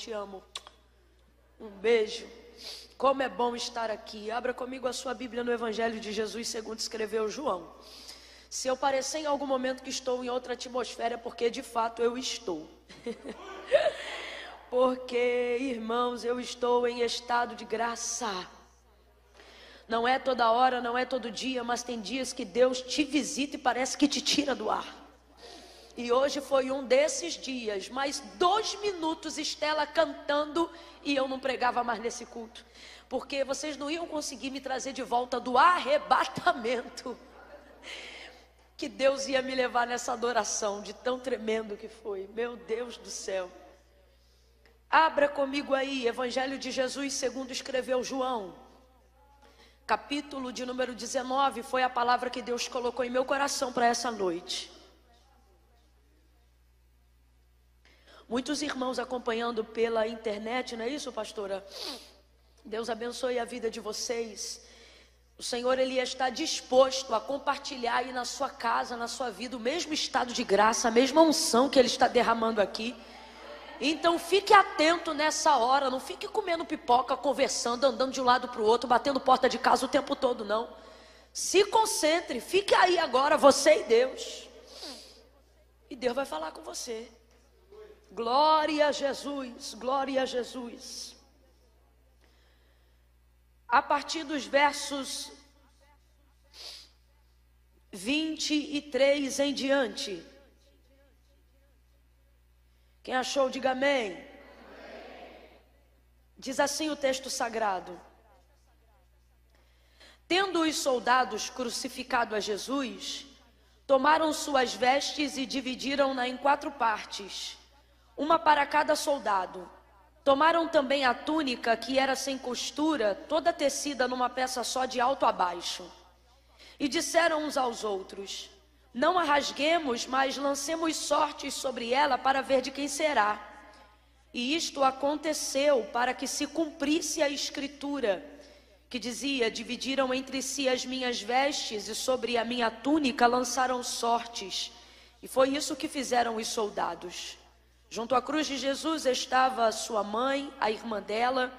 Te amo. Um beijo. Como é bom estar aqui. Abra comigo a sua Bíblia no Evangelho de Jesus, segundo escreveu João. Se eu parecer em algum momento que estou em outra atmosfera, é porque de fato eu estou. porque, irmãos, eu estou em estado de graça. Não é toda hora, não é todo dia, mas tem dias que Deus te visita e parece que te tira do ar. E hoje foi um desses dias, mais dois minutos Estela cantando e eu não pregava mais nesse culto, porque vocês não iam conseguir me trazer de volta do arrebatamento. Que Deus ia me levar nessa adoração, de tão tremendo que foi, meu Deus do céu. Abra comigo aí, Evangelho de Jesus, segundo escreveu João, capítulo de número 19, foi a palavra que Deus colocou em meu coração para essa noite. Muitos irmãos acompanhando pela internet, não é isso, pastora? Deus abençoe a vida de vocês. O Senhor ele está disposto a compartilhar aí na sua casa, na sua vida, o mesmo estado de graça, a mesma unção que ele está derramando aqui. Então fique atento nessa hora, não fique comendo pipoca, conversando, andando de um lado para o outro, batendo porta de casa o tempo todo, não. Se concentre, fique aí agora, você e Deus. E Deus vai falar com você. Glória a Jesus, glória a Jesus. A partir dos versos 23 em diante. Quem achou, diga amém. Diz assim o texto sagrado: Tendo os soldados crucificado a Jesus, tomaram suas vestes e dividiram-na em quatro partes uma para cada soldado. Tomaram também a túnica, que era sem costura, toda tecida numa peça só de alto a baixo. E disseram uns aos outros: Não a rasguemos, mas lancemos sortes sobre ela para ver de quem será. E isto aconteceu para que se cumprisse a escritura, que dizia: Dividiram entre si as minhas vestes, e sobre a minha túnica lançaram sortes. E foi isso que fizeram os soldados. Junto à cruz de Jesus estava sua mãe, a irmã dela,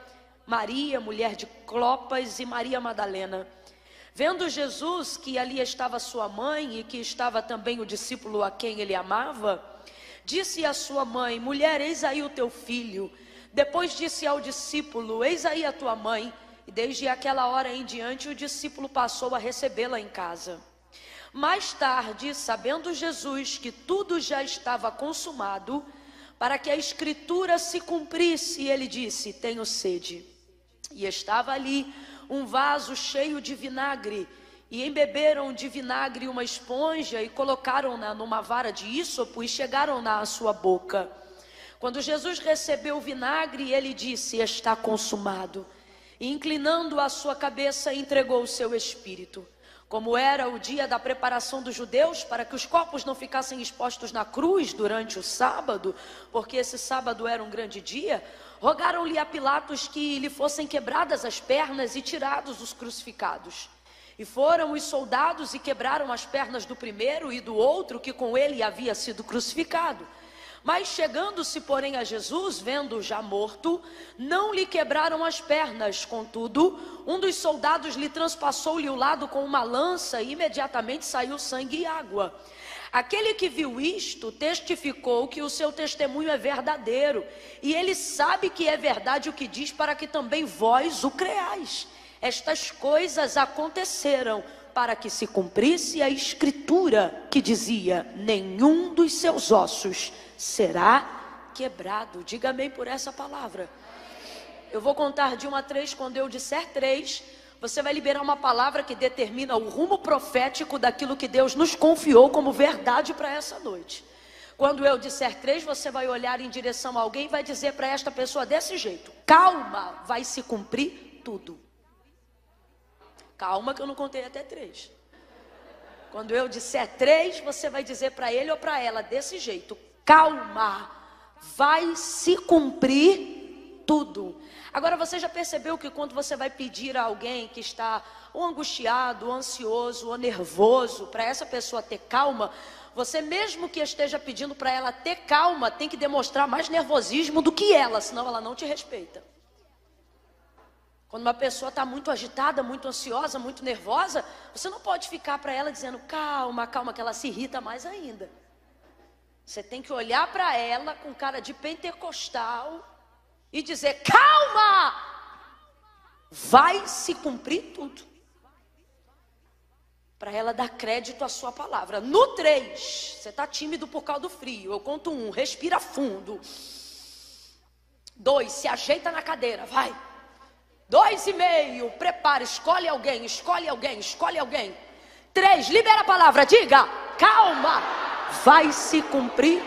Maria, mulher de Clopas, e Maria Madalena. Vendo Jesus que ali estava sua mãe e que estava também o discípulo a quem ele amava, disse à sua mãe: Mulher, eis aí o teu filho. Depois disse ao discípulo: Eis aí a tua mãe. E desde aquela hora em diante o discípulo passou a recebê-la em casa. Mais tarde, sabendo Jesus que tudo já estava consumado, para que a escritura se cumprisse, ele disse: Tenho sede. E estava ali um vaso cheio de vinagre, e embeberam de vinagre uma esponja e colocaram-na numa vara de ísopo e chegaram-na à sua boca. Quando Jesus recebeu o vinagre, ele disse: Está consumado. E inclinando a sua cabeça, entregou o seu espírito como era o dia da preparação dos judeus, para que os corpos não ficassem expostos na cruz durante o sábado, porque esse sábado era um grande dia, rogaram-lhe a Pilatos que lhe fossem quebradas as pernas e tirados os crucificados. E foram os soldados e quebraram as pernas do primeiro e do outro que com ele havia sido crucificado. Mas chegando-se, porém, a Jesus, vendo já morto, não lhe quebraram as pernas. Contudo, um dos soldados lhe transpassou-lhe o lado com uma lança e imediatamente saiu sangue e água. Aquele que viu isto testificou que o seu testemunho é verdadeiro, e ele sabe que é verdade o que diz, para que também vós o creais. Estas coisas aconteceram para que se cumprisse a escritura que dizia: nenhum dos seus ossos será quebrado. Diga amém por essa palavra. Eu vou contar de uma a três, quando eu disser três, você vai liberar uma palavra que determina o rumo profético daquilo que Deus nos confiou como verdade para essa noite. Quando eu disser três, você vai olhar em direção a alguém e vai dizer para esta pessoa desse jeito: calma, vai se cumprir tudo. Calma, que eu não contei até três. Quando eu disser três, você vai dizer para ele ou para ela desse jeito: calma, vai se cumprir tudo. Agora você já percebeu que quando você vai pedir a alguém que está ou angustiado, ou ansioso, ou nervoso, para essa pessoa ter calma, Você mesmo que esteja pedindo para ela ter calma, tem que demonstrar mais nervosismo do que ela, senão ela não te respeita. Quando uma pessoa está muito agitada, muito ansiosa, muito nervosa, você não pode ficar para ela dizendo calma, calma, que ela se irrita mais ainda. Você tem que olhar para ela com cara de pentecostal e dizer: calma, vai se cumprir tudo para ela dar crédito à sua palavra. No 3, você está tímido por causa do frio. Eu conto um, respira fundo. Dois, se ajeita na cadeira, vai. Dois e meio, prepara, escolhe alguém, escolhe alguém, escolhe alguém. Três, libera a palavra, diga, calma, vai se cumprir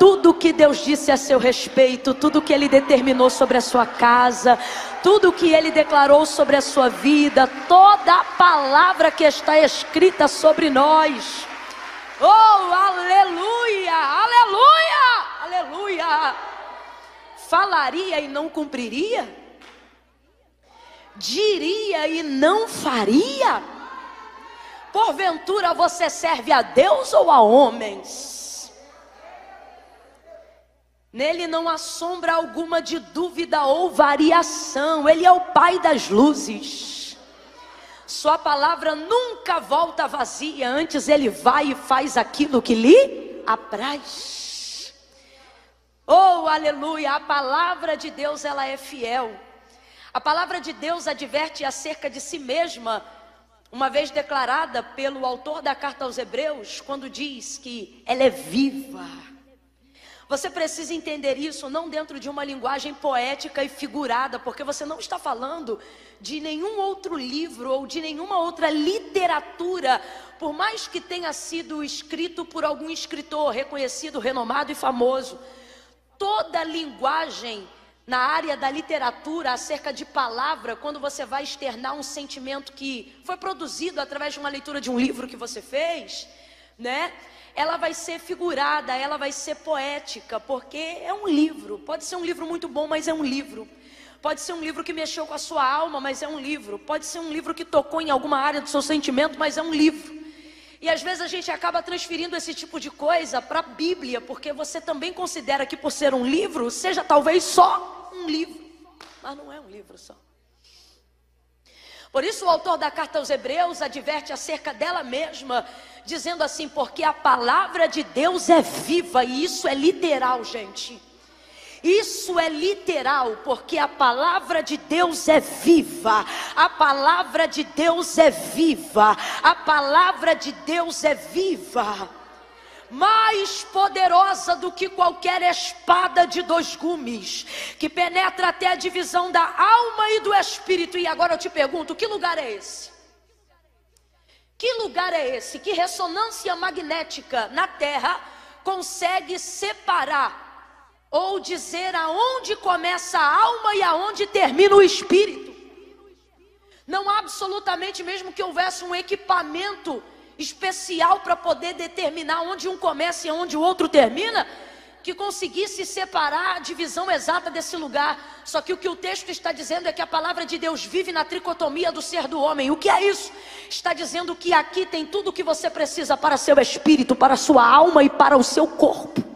tudo que Deus disse a seu respeito, tudo que Ele determinou sobre a sua casa, tudo que Ele declarou sobre a sua vida, toda a palavra que está escrita sobre nós. Oh, aleluia, aleluia, aleluia. Falaria e não cumpriria? Diria e não faria? Porventura você serve a Deus ou a homens? Nele não há sombra alguma de dúvida ou variação. Ele é o Pai das luzes. Sua palavra nunca volta vazia, antes ele vai e faz aquilo que lhe apraz. Oh, aleluia! A palavra de Deus ela é fiel. A palavra de Deus adverte acerca de si mesma, uma vez declarada pelo autor da carta aos Hebreus, quando diz que ela é viva você precisa entender isso não dentro de uma linguagem poética e figurada, porque você não está falando de nenhum outro livro ou de nenhuma outra literatura, por mais que tenha sido escrito por algum escritor reconhecido, renomado e famoso. Toda linguagem na área da literatura acerca de palavra, quando você vai externar um sentimento que foi produzido através de uma leitura de um livro que você fez, né? ela vai ser figurada, ela vai ser poética, porque é um livro. Pode ser um livro muito bom, mas é um livro. Pode ser um livro que mexeu com a sua alma, mas é um livro. Pode ser um livro que tocou em alguma área do seu sentimento, mas é um livro. E às vezes a gente acaba transferindo esse tipo de coisa para a Bíblia, porque você também considera que por ser um livro, seja talvez só um livro. Mas não é um livro só. Por isso, o autor da carta aos Hebreus adverte acerca dela mesma, dizendo assim: porque a palavra de Deus é viva, e isso é literal, gente. Isso é literal, porque a palavra de Deus é viva. A palavra de Deus é viva. A palavra de Deus é viva mais poderosa do que qualquer espada de dois gumes, que penetra até a divisão da alma e do espírito. E agora eu te pergunto: que lugar é esse? Que lugar é esse? Que ressonância magnética na Terra consegue separar ou dizer aonde começa a alma e aonde termina o espírito? Não absolutamente, mesmo que houvesse um equipamento especial para poder determinar onde um começa e onde o outro termina, que conseguisse separar a divisão exata desse lugar. Só que o que o texto está dizendo é que a palavra de Deus vive na tricotomia do ser do homem. O que é isso? Está dizendo que aqui tem tudo o que você precisa para seu espírito, para sua alma e para o seu corpo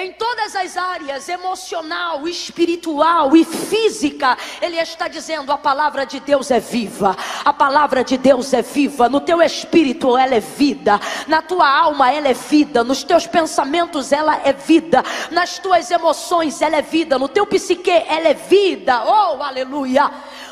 em todas as áreas, emocional, espiritual e física, ele está dizendo: a palavra de Deus é viva, a palavra de Deus é viva, no teu espírito ela é vida, na tua alma ela é vida, nos teus pensamentos ela é vida, nas tuas emoções ela é vida, no teu psique ela é vida, oh aleluia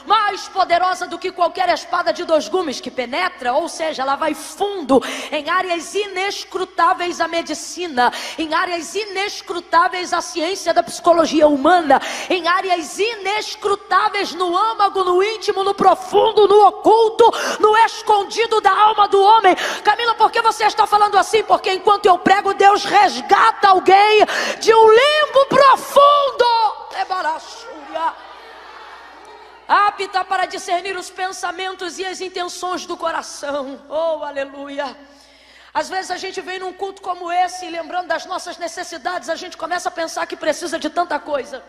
mais poderosa do que qualquer espada de dois gumes que penetra, ou seja, ela vai fundo em áreas inescrutáveis à medicina, em áreas inescrutáveis à ciência da psicologia humana, em áreas inescrutáveis no âmago, no íntimo, no profundo, no oculto, no escondido da alma do homem. Camila, por que você está falando assim? Porque enquanto eu prego, Deus resgata alguém de um limbo profundo. É barachuia apta para discernir os pensamentos e as intenções do coração. Oh, aleluia. Às vezes a gente vem num culto como esse, e lembrando das nossas necessidades, a gente começa a pensar que precisa de tanta coisa.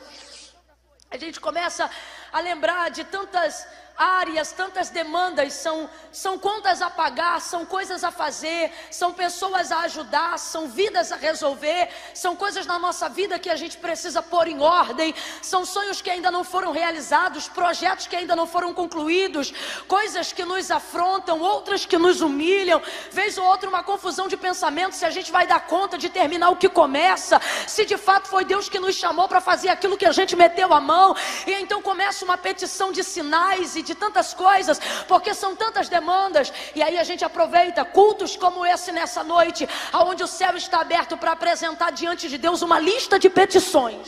A gente começa a lembrar de tantas áreas, tantas demandas, são, são contas a pagar, são coisas a fazer, são pessoas a ajudar, são vidas a resolver, são coisas na nossa vida que a gente precisa pôr em ordem, são sonhos que ainda não foram realizados, projetos que ainda não foram concluídos, coisas que nos afrontam, outras que nos humilham, vez ou outra uma confusão de pensamentos se a gente vai dar conta de terminar o que começa, se de fato foi Deus que nos chamou para fazer aquilo que a gente meteu a mão, e então começa uma petição de sinais e de tantas coisas, porque são tantas demandas, e aí a gente aproveita cultos como esse nessa noite, aonde o céu está aberto para apresentar diante de Deus uma lista de petições.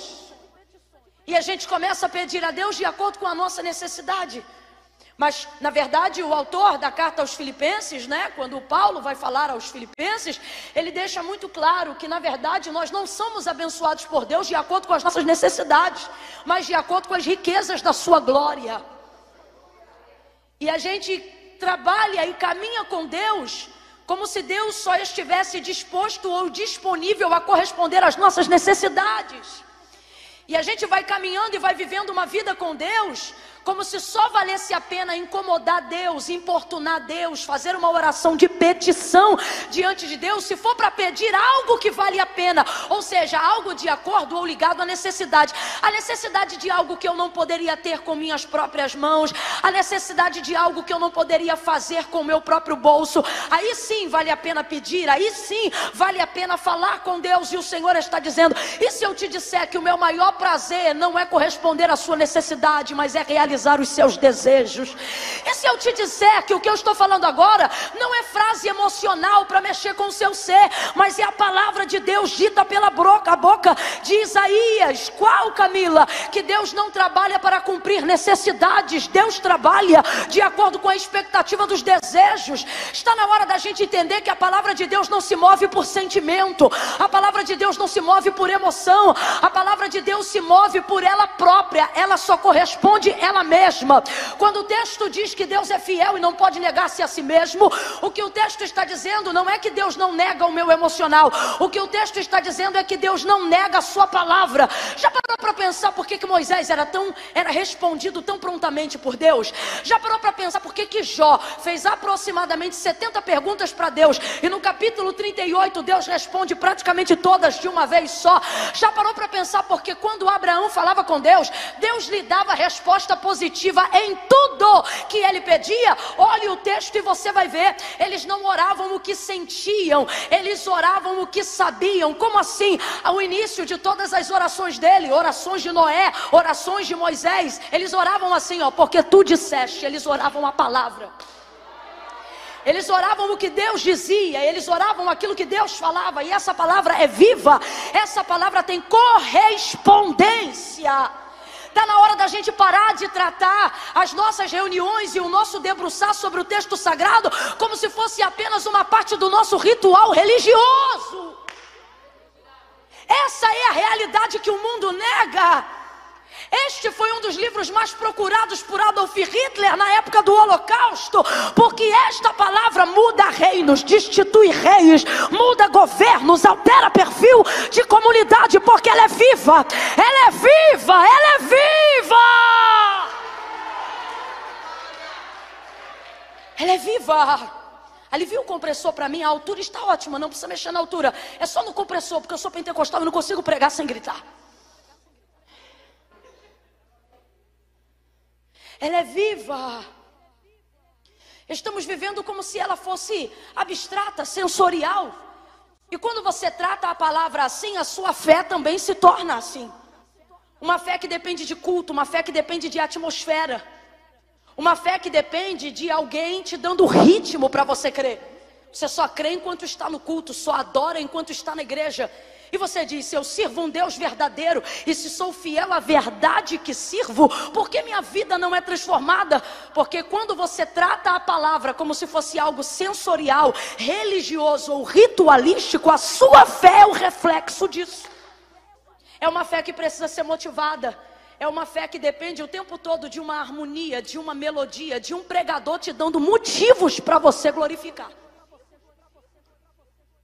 E a gente começa a pedir a Deus de acordo com a nossa necessidade. Mas, na verdade, o autor da carta aos Filipenses, né, quando o Paulo vai falar aos Filipenses, ele deixa muito claro que, na verdade, nós não somos abençoados por Deus de acordo com as nossas necessidades, mas de acordo com as riquezas da sua glória. E a gente trabalha e caminha com Deus como se Deus só estivesse disposto ou disponível a corresponder às nossas necessidades. E a gente vai caminhando e vai vivendo uma vida com Deus como se só valesse a pena incomodar Deus, importunar Deus, fazer uma oração de petição diante de Deus, se for para pedir algo que vale a pena, ou seja, algo de acordo ou ligado à necessidade, a necessidade de algo que eu não poderia ter com minhas próprias mãos, a necessidade de algo que eu não poderia fazer com o meu próprio bolso, aí sim vale a pena pedir, aí sim vale a pena falar com Deus, e o Senhor está dizendo: e se eu te disser que o meu maior prazer não é corresponder à sua necessidade, mas é realizar realizar os seus desejos. E se eu te disser que o que eu estou falando agora não é frase emocional para mexer com o seu ser, mas é a palavra de Deus dita pela boca, a boca de Isaías. Qual, Camila? Que Deus não trabalha para cumprir necessidades, Deus trabalha de acordo com a expectativa dos desejos. Está na hora da gente entender que a palavra de Deus não se move por sentimento, a palavra de Deus não se move por emoção, a palavra de Deus se move por ela própria, ela só corresponde ela mesma. Quando o texto diz que Deus é fiel e não pode negar-se a si mesmo, o que o texto está dizendo não é que Deus não nega o meu emocional. O que o texto está dizendo é que Deus não nega a sua palavra. Já parou para pensar por que, que Moisés era tão era respondido tão prontamente por Deus? Já parou para pensar por que, que Jó fez aproximadamente 70 perguntas para Deus e no capítulo 38 Deus responde praticamente todas de uma vez só? Já parou para pensar porque quando Abraão falava com Deus, Deus lhe dava resposta positiva positiva em tudo que ele pedia. Olhe o texto e você vai ver. Eles não oravam o que sentiam, eles oravam o que sabiam. Como assim? Ao início de todas as orações dele, orações de Noé, orações de Moisés, eles oravam assim, ó, porque tu disseste, eles oravam a palavra. Eles oravam o que Deus dizia, eles oravam aquilo que Deus falava, e essa palavra é viva, essa palavra tem correspondência. Está na hora da gente parar de tratar as nossas reuniões e o nosso debruçar sobre o texto sagrado como se fosse apenas uma parte do nosso ritual religioso. Essa é a realidade que o mundo nega. Este foi um dos livros mais procurados por Adolf Hitler na época do Holocausto, porque esta palavra muda reinos, destitui reis, muda governos, altera perfil de comunidade, porque ela é viva, ela é viva, ela é viva. Ela é viva. Alivia o compressor para mim, a altura está ótima, não precisa mexer na altura. É só no compressor, porque eu sou pentecostal e não consigo pregar sem gritar. Ela é viva. Estamos vivendo como se ela fosse abstrata, sensorial. E quando você trata a palavra assim, a sua fé também se torna assim. Uma fé que depende de culto, uma fé que depende de atmosfera. Uma fé que depende de alguém te dando ritmo para você crer. Você só crê enquanto está no culto, só adora enquanto está na igreja. E você diz: Eu sirvo um Deus verdadeiro, e se sou fiel à verdade que sirvo, por que minha vida não é transformada? Porque quando você trata a palavra como se fosse algo sensorial, religioso ou ritualístico, a sua fé é o reflexo disso. É uma fé que precisa ser motivada. É uma fé que depende o tempo todo de uma harmonia, de uma melodia, de um pregador te dando motivos para você glorificar.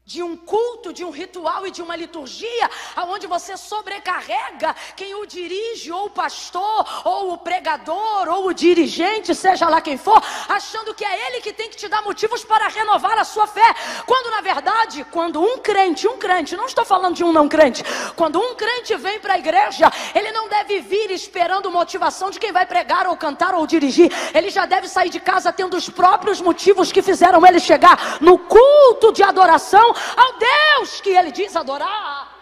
De um culto, de um ritual e de uma liturgia, aonde você sobrecarrega quem o dirige, ou o pastor, ou o pregador, ou o dirigente, seja lá quem for, achando que é ele que tem que te dar motivos para renovar a sua fé. Quando na verdade, quando um crente, um crente, não estou falando de um não crente, quando um crente vem para a igreja, ele não deve vir esperando motivação de quem vai pregar ou cantar ou dirigir. Ele já deve sair de casa tendo os próprios motivos que fizeram ele chegar no culto de adoração ao Deus que ele diz adorar.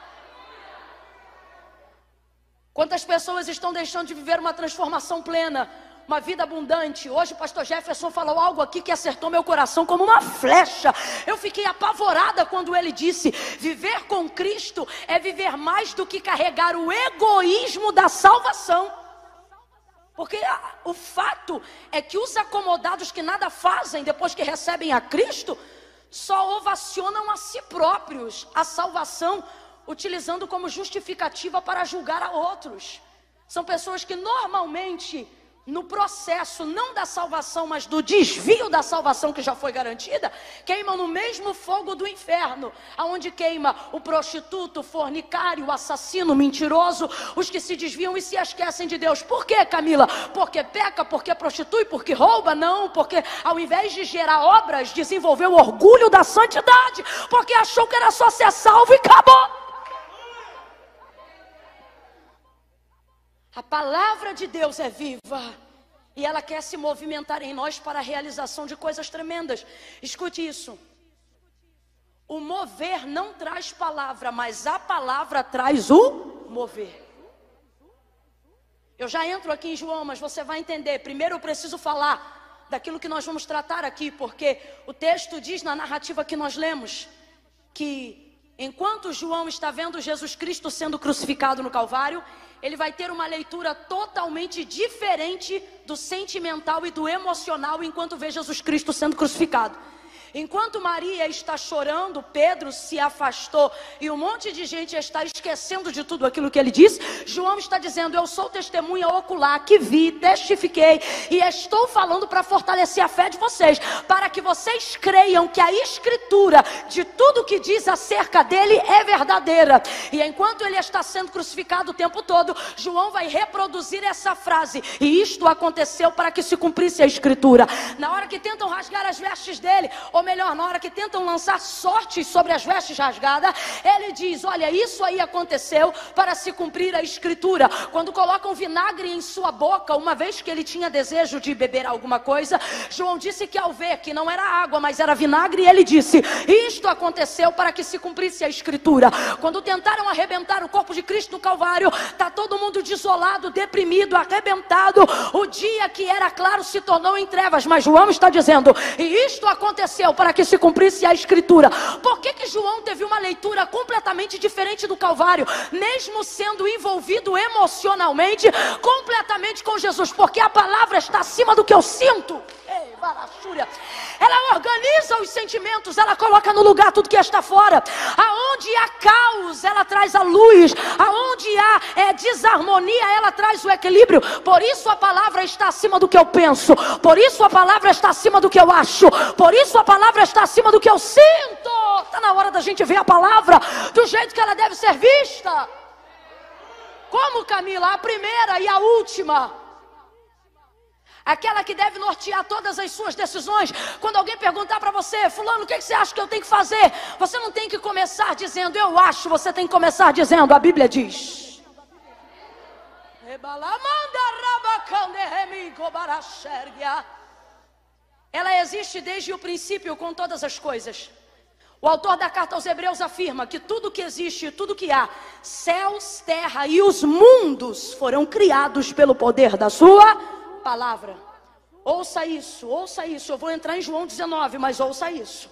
Quantas pessoas estão deixando de viver uma transformação plena, uma vida abundante? Hoje o pastor Jefferson falou algo aqui que acertou meu coração como uma flecha. Eu fiquei apavorada quando ele disse: viver com Cristo é viver mais do que carregar o egoísmo da salvação. Porque o fato é que os acomodados que nada fazem depois que recebem a Cristo, só ovacionam a si próprios a salvação, utilizando como justificativa para julgar a outros. São pessoas que normalmente no processo não da salvação, mas do desvio da salvação que já foi garantida, queimam no mesmo fogo do inferno, aonde queima o prostituto, o fornicário, o assassino, o mentiroso, os que se desviam e se esquecem de Deus. Por quê, Camila? Porque peca, porque prostitui, porque rouba? Não, porque ao invés de gerar obras, desenvolveu o orgulho da santidade, porque achou que era só ser salvo e acabou. A palavra de Deus é viva. E ela quer se movimentar em nós para a realização de coisas tremendas. Escute isso. O mover não traz palavra, mas a palavra traz o mover. Eu já entro aqui em João, mas você vai entender. Primeiro eu preciso falar daquilo que nós vamos tratar aqui, porque o texto diz na narrativa que nós lemos que enquanto João está vendo Jesus Cristo sendo crucificado no Calvário, ele vai ter uma leitura totalmente diferente do sentimental e do emocional enquanto vê Jesus Cristo sendo crucificado. Enquanto Maria está chorando, Pedro se afastou e um monte de gente está esquecendo de tudo aquilo que ele disse. João está dizendo: Eu sou testemunha ocular que vi, testifiquei e estou falando para fortalecer a fé de vocês, para que vocês creiam que a escritura de tudo que diz acerca dele é verdadeira. E enquanto ele está sendo crucificado o tempo todo, João vai reproduzir essa frase: E isto aconteceu para que se cumprisse a escritura. Na hora que tentam rasgar as vestes dele, ou melhor, na hora que tentam lançar sortes sobre as vestes rasgadas, ele diz: Olha, isso aí aconteceu para se cumprir a escritura. Quando colocam vinagre em sua boca, uma vez que ele tinha desejo de beber alguma coisa, João disse que ao ver que não era água, mas era vinagre, ele disse: Isto aconteceu para que se cumprisse a escritura. Quando tentaram arrebentar o corpo de Cristo no Calvário, está todo mundo desolado, deprimido, arrebentado. O dia que era claro se tornou em trevas, mas João está dizendo: E isto aconteceu para que se cumprisse a escritura. Por que, que João teve uma leitura completamente diferente do Calvário, mesmo sendo envolvido emocionalmente completamente com Jesus? Porque a palavra está acima do que eu sinto. Ela organiza os sentimentos, ela coloca no lugar tudo que está fora. Aonde há caos, ela traz a luz. Aonde há é, desarmonia, ela traz o equilíbrio. Por isso a palavra está acima do que eu penso. Por isso a palavra está acima do que eu acho. Por isso a palavra está acima do que eu sinto. Está na hora da gente ver a palavra do jeito que ela deve ser vista. Como Camila, a primeira e a última aquela que deve nortear todas as suas decisões. Quando alguém perguntar para você, Fulano, o que, você acha que eu tenho que fazer? Você não tem que começar dizendo, eu acho, você tem que começar dizendo, a Bíblia diz. Ela existe desde o princípio com todas as coisas. O autor da carta aos Hebreus afirma que tudo que existe, tudo que há, céus, terra e os mundos foram criados pelo poder da sua palavra. Ouça isso, ouça isso. Eu vou entrar em João 19, mas ouça isso.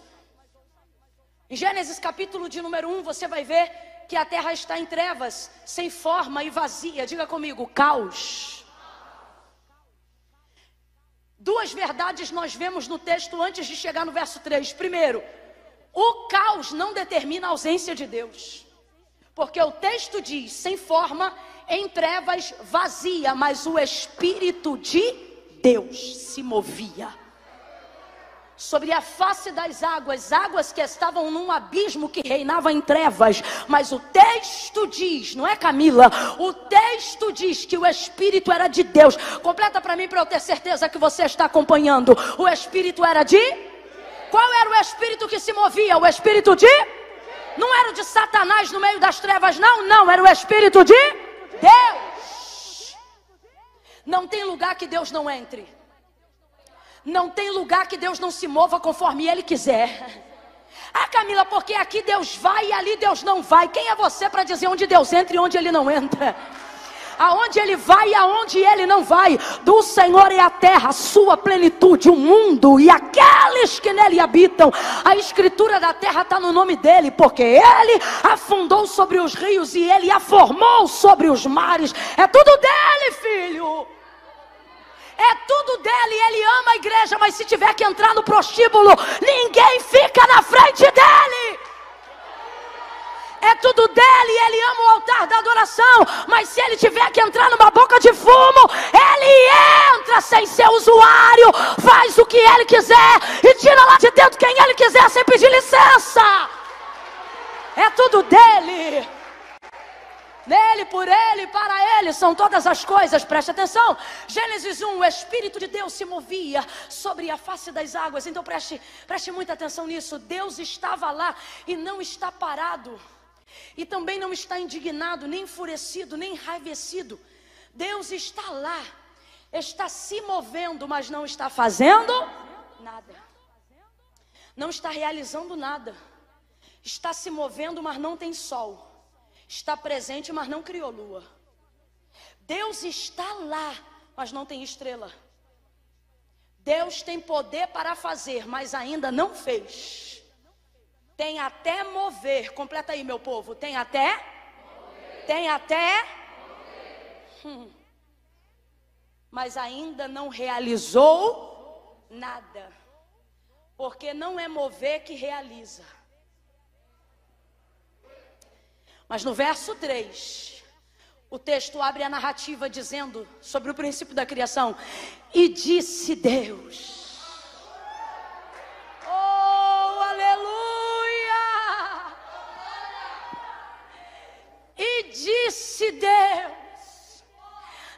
Em Gênesis capítulo de número 1, você vai ver que a terra está em trevas, sem forma e vazia. Diga comigo, caos. Duas verdades nós vemos no texto antes de chegar no verso 3. Primeiro, o caos não determina a ausência de Deus. Porque o texto diz: sem forma em trevas vazia, mas o Espírito de Deus se movia. sobre a face das águas, águas que estavam num abismo que reinava em trevas. Mas o texto diz, não é Camila? O texto diz que o Espírito era de Deus. Completa para mim para eu ter certeza que você está acompanhando. O Espírito era de? Qual era o Espírito que se movia? O Espírito de? Não era de Satanás no meio das trevas, não, não. Era o Espírito de Deus. Não tem lugar que Deus não entre. Não tem lugar que Deus não se mova conforme Ele quiser. Ah, Camila, porque aqui Deus vai e ali Deus não vai. Quem é você para dizer onde Deus entra e onde Ele não entra? Aonde Ele vai e aonde Ele não vai. Do Senhor é a terra, a sua plenitude, o mundo e aqueles que nele habitam. A escritura da terra está no nome dEle, porque Ele afundou sobre os rios e Ele a formou sobre os mares. É tudo dEle, filho. É tudo dele, ele ama a igreja, mas se tiver que entrar no prostíbulo, ninguém fica na frente dele. É tudo dele, ele ama o altar da adoração, mas se ele tiver que entrar numa boca de fumo, ele entra sem ser usuário, faz o que ele quiser e tira lá de dentro quem ele quiser sem pedir licença. É tudo dele. Nele, por ele, para ele são todas as coisas, preste atenção. Gênesis 1, o Espírito de Deus se movia sobre a face das águas. Então preste, preste muita atenção nisso. Deus estava lá e não está parado. E também não está indignado, nem enfurecido, nem enraivecido. Deus está lá, está se movendo, mas não está fazendo nada. Não está realizando nada. Está se movendo, mas não tem sol está presente, mas não criou lua. Deus está lá, mas não tem estrela. Deus tem poder para fazer, mas ainda não fez. Tem até mover. Completa aí, meu povo. Tem até? Mover. Tem até? Hum. Mas ainda não realizou nada. Porque não é mover que realiza. Mas no verso 3, o texto abre a narrativa dizendo sobre o princípio da criação: E disse Deus. Deus.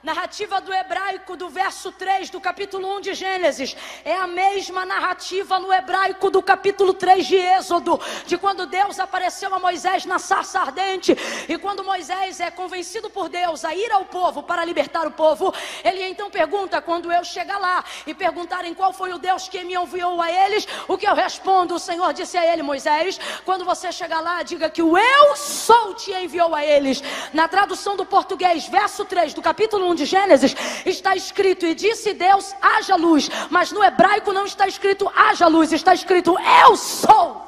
Narrativa do hebraico do verso 3 do capítulo 1 de Gênesis é a mesma narrativa no hebraico do capítulo 3 de Êxodo, de quando Deus apareceu a Moisés na sarça ardente e quando Moisés é convencido por Deus a ir ao povo para libertar o povo, ele então pergunta quando eu chegar lá e perguntarem qual foi o Deus que me enviou a eles, o que eu respondo? O Senhor disse a ele, Moisés, quando você chegar lá, diga que o eu sou te enviou a eles. Na tradução do português, verso 3 do capítulo 1 de Gênesis, está escrito: E disse Deus, haja luz. Mas no hebraico não está escrito haja luz, está escrito eu sou.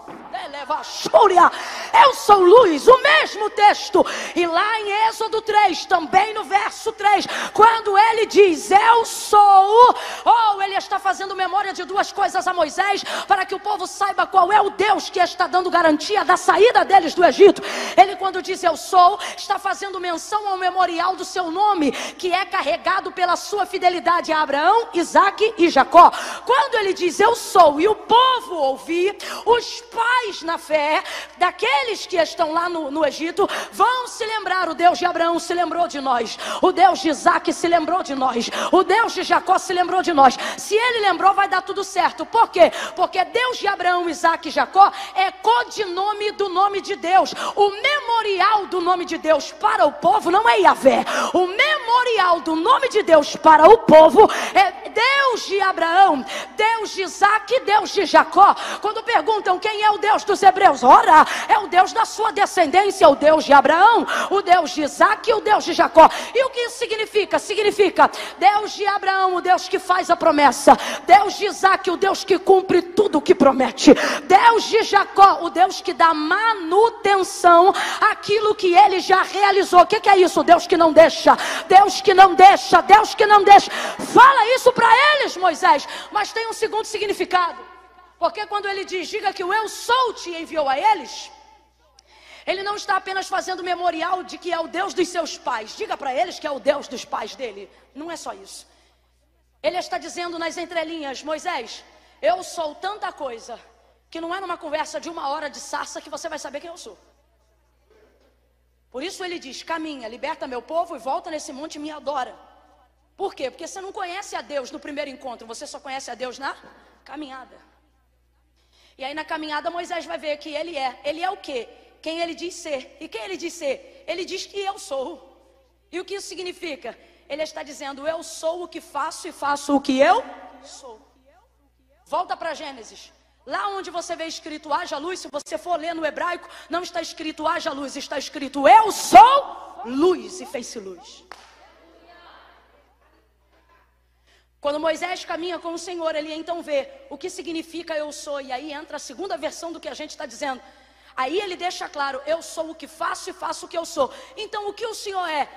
Eu sou luz, o mesmo texto. E lá em Êxodo 3, também no verso 3, quando ele diz eu sou, ou oh, ele está fazendo memória de duas coisas a Moisés, para que o povo saiba qual é o Deus que está dando garantia da saída deles do Egito. Ele, quando diz eu sou, está fazendo menção ao memorial do seu nome, que é carregado pela sua fidelidade a Abraão, Isaac e Jacó. Quando ele diz eu sou, e o povo ouvir, os pais na fé, daqueles que estão lá no, no Egito, vão se lembrar. O Deus de Abraão se lembrou de nós, o Deus de Isaac se lembrou de nós, o Deus de Jacó se lembrou de nós. Se ele lembrou, vai dar tudo certo. Por quê? Porque Deus de Abraão, Isaac e Jacó é codinome do nome de Deus. O memorial do nome de Deus para o povo não é Yahvé. O memorial do nome de Deus para o povo é Deus de Abraão, Deus de Isaac, Deus de Jacó. Quando perguntam quem é o Deus dos Hebreus. Ora, é o Deus da sua descendência, o Deus de Abraão, o Deus de Isaac e o Deus de Jacó. E o que isso significa? Significa Deus de Abraão, o Deus que faz a promessa. Deus de Isaac, o Deus que cumpre tudo o que promete. Deus de Jacó, o Deus que dá manutenção àquilo que ele já realizou. O que, que é isso? Deus que não deixa. Deus que não deixa. Deus que não deixa. Fala isso para eles, Moisés. Mas tem um segundo significado. Porque quando ele diz, diga que o eu sou te enviou a eles, ele não está apenas fazendo memorial de que é o Deus dos seus pais. Diga para eles que é o Deus dos pais dele. Não é só isso. Ele está dizendo nas entrelinhas, Moisés, eu sou tanta coisa que não é numa conversa de uma hora de sarça que você vai saber quem eu sou. Por isso ele diz: caminha, liberta meu povo e volta nesse monte e me adora. Por quê? Porque você não conhece a Deus no primeiro encontro, você só conhece a Deus na caminhada. E aí na caminhada Moisés vai ver que ele é. Ele é o quê? Quem ele diz ser. E quem ele diz ser? Ele diz que eu sou. E o que isso significa? Ele está dizendo: eu sou o que faço e faço o que eu sou. Volta para Gênesis. Lá onde você vê escrito haja luz, se você for ler no hebraico, não está escrito haja luz, está escrito eu sou luz e fez-se luz. Quando Moisés caminha com o Senhor, ele então vê o que significa eu sou, e aí entra a segunda versão do que a gente está dizendo. Aí ele deixa claro: eu sou o que faço e faço o que eu sou. Então o que o Senhor é?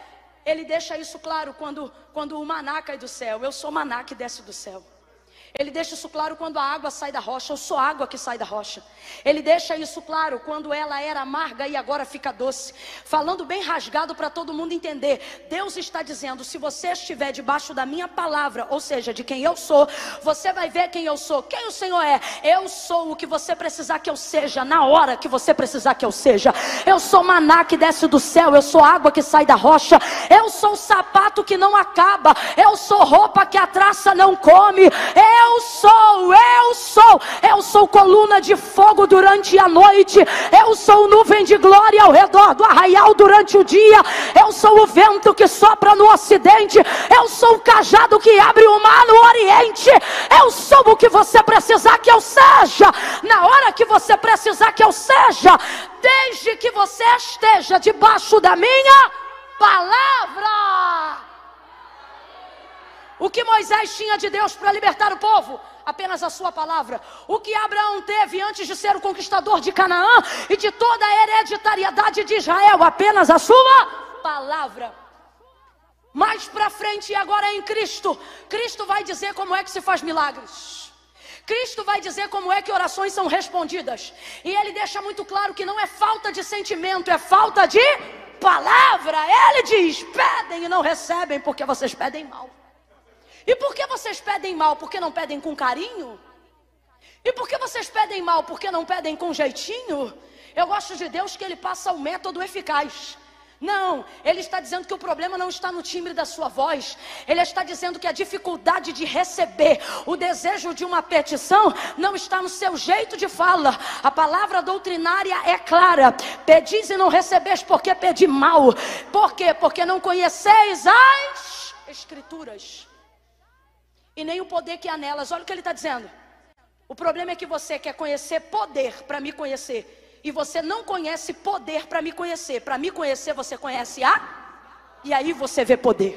Ele deixa isso claro quando, quando o maná cai do céu. Eu sou maná que desce do céu. Ele deixa isso claro quando a água sai da rocha. Eu sou água que sai da rocha. Ele deixa isso claro quando ela era amarga e agora fica doce. Falando bem rasgado para todo mundo entender. Deus está dizendo: se você estiver debaixo da minha palavra, ou seja, de quem eu sou, você vai ver quem eu sou. Quem o Senhor é? Eu sou o que você precisar que eu seja, na hora que você precisar que eu seja. Eu sou maná que desce do céu. Eu sou água que sai da rocha. Eu sou sapato que não acaba. Eu sou roupa que a traça não come. Eu eu sou, eu sou, eu sou coluna de fogo durante a noite, eu sou nuvem de glória ao redor do arraial durante o dia, eu sou o vento que sopra no ocidente, eu sou o cajado que abre o mar no oriente, eu sou o que você precisar que eu seja, na hora que você precisar que eu seja, desde que você esteja debaixo da minha palavra. O que Moisés tinha de Deus para libertar o povo? Apenas a sua palavra. O que Abraão teve antes de ser o conquistador de Canaã e de toda a hereditariedade de Israel? Apenas a sua palavra. Mais para frente, e agora é em Cristo. Cristo vai dizer como é que se faz milagres. Cristo vai dizer como é que orações são respondidas. E ele deixa muito claro que não é falta de sentimento, é falta de palavra. Ele diz: pedem e não recebem porque vocês pedem mal. E por que vocês pedem mal? Porque não pedem com carinho? E por que vocês pedem mal? Porque não pedem com jeitinho? Eu gosto de Deus que Ele passa o método eficaz. Não, ele está dizendo que o problema não está no timbre da sua voz. Ele está dizendo que a dificuldade de receber o desejo de uma petição não está no seu jeito de fala. A palavra doutrinária é clara: pedis e não recebeis, porque pedi mal. Por quê? Porque não conheceis as Escrituras e nem o poder que há nelas. Olha o que ele está dizendo. O problema é que você quer conhecer poder para me conhecer. E você não conhece poder para me conhecer. Para me conhecer, você conhece a. E aí você vê poder.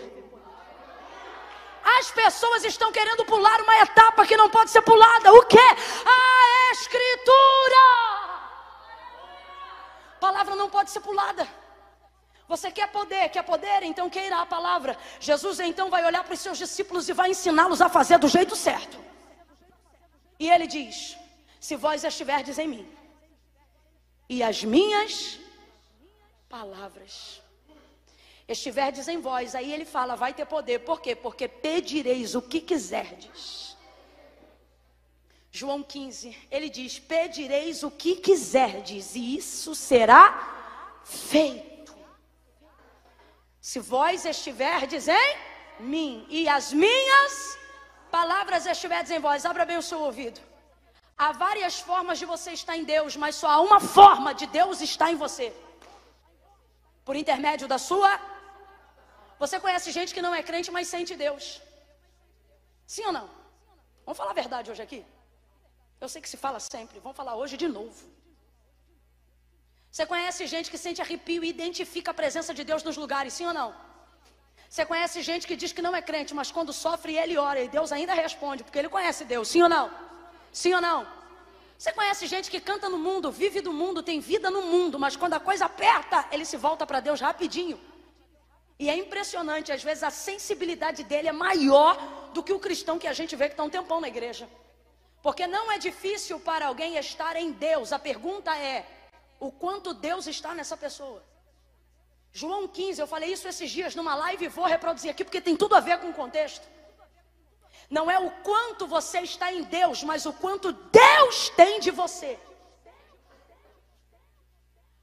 As pessoas estão querendo pular uma etapa que não pode ser pulada. O que? A Escritura. A palavra não pode ser pulada. Você quer poder, quer poder? Então queira a palavra. Jesus então vai olhar para os seus discípulos e vai ensiná-los a fazer do jeito certo. E ele diz: Se vós estiverdes em mim, e as minhas palavras estiverdes em vós, aí ele fala: vai ter poder. Por quê? Porque pedireis o que quiserdes. João 15, ele diz: Pedireis o que quiserdes, e isso será feito. Se vós estiverdes em mim e as minhas palavras estiverdes em vós, abra bem o seu ouvido. Há várias formas de você estar em Deus, mas só há uma forma de Deus estar em você. Por intermédio da sua. Você conhece gente que não é crente, mas sente Deus. Sim ou não? Vamos falar a verdade hoje aqui? Eu sei que se fala sempre, vamos falar hoje de novo. Você conhece gente que sente arrepio e identifica a presença de Deus nos lugares, sim ou não? Você conhece gente que diz que não é crente, mas quando sofre ele ora e Deus ainda responde, porque ele conhece Deus, sim ou não? Sim ou não? Você conhece gente que canta no mundo, vive do mundo, tem vida no mundo, mas quando a coisa aperta, ele se volta para Deus rapidinho. E é impressionante, às vezes a sensibilidade dele é maior do que o cristão que a gente vê que está um tempão na igreja. Porque não é difícil para alguém estar em Deus, a pergunta é: o quanto Deus está nessa pessoa. João 15, eu falei isso esses dias numa live e vou reproduzir aqui porque tem tudo a ver com o contexto. Não é o quanto você está em Deus, mas o quanto Deus tem de você.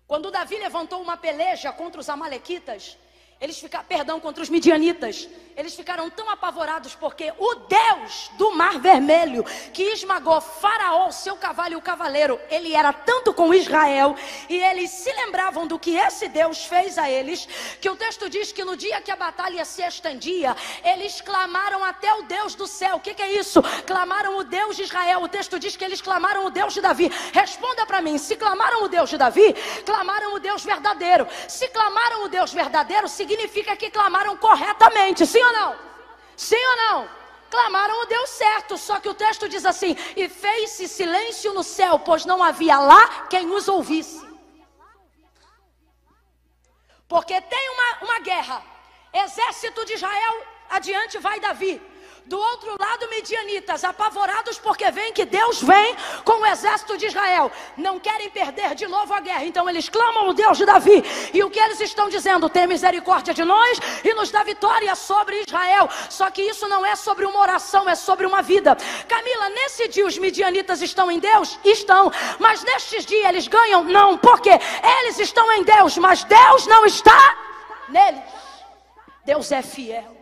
Quando Davi levantou uma peleja contra os amalequitas, eles ficaram, perdão, contra os midianitas. Eles ficaram tão apavorados porque o Deus do Mar Vermelho, que esmagou Faraó, seu cavalo e o cavaleiro, ele era tanto com Israel, e eles se lembravam do que esse Deus fez a eles, que o texto diz que no dia que a batalha se estendia, eles clamaram até o Deus do céu. O que, que é isso? Clamaram o Deus de Israel. O texto diz que eles clamaram o Deus de Davi. Responda para mim: se clamaram o Deus de Davi, clamaram o Deus verdadeiro. Se clamaram o Deus verdadeiro, significa significa que clamaram corretamente, sim ou não? Sim ou não? Clamaram o Deus certo, só que o texto diz assim: e fez-se silêncio no céu, pois não havia lá quem os ouvisse. Porque tem uma, uma guerra, exército de Israel, adiante vai Davi. Do outro lado, midianitas, apavorados porque veem que Deus vem com o exército de Israel. Não querem perder de novo a guerra. Então eles clamam o Deus de Davi. E o que eles estão dizendo? Tem misericórdia de nós e nos dá vitória sobre Israel. Só que isso não é sobre uma oração, é sobre uma vida. Camila, nesse dia os midianitas estão em Deus? Estão. Mas nestes dias eles ganham? Não. Porque eles estão em Deus, mas Deus não está neles. Deus é fiel.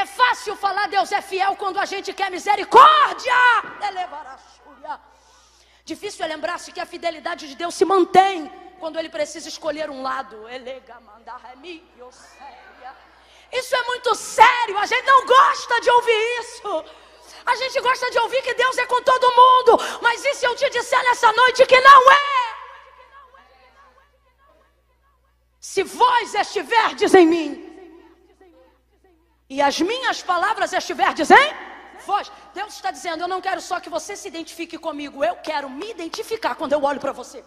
É fácil falar Deus é fiel quando a gente quer misericórdia. Difícil é lembrar-se que a fidelidade de Deus se mantém quando ele precisa escolher um lado. Isso é muito sério, a gente não gosta de ouvir isso. A gente gosta de ouvir que Deus é com todo mundo, mas e se eu te disser nessa noite que não é? Se vós estiverdes em mim, e as minhas palavras estiverdes em vós. Deus está dizendo: Eu não quero só que você se identifique comigo, eu quero me identificar quando eu olho para você.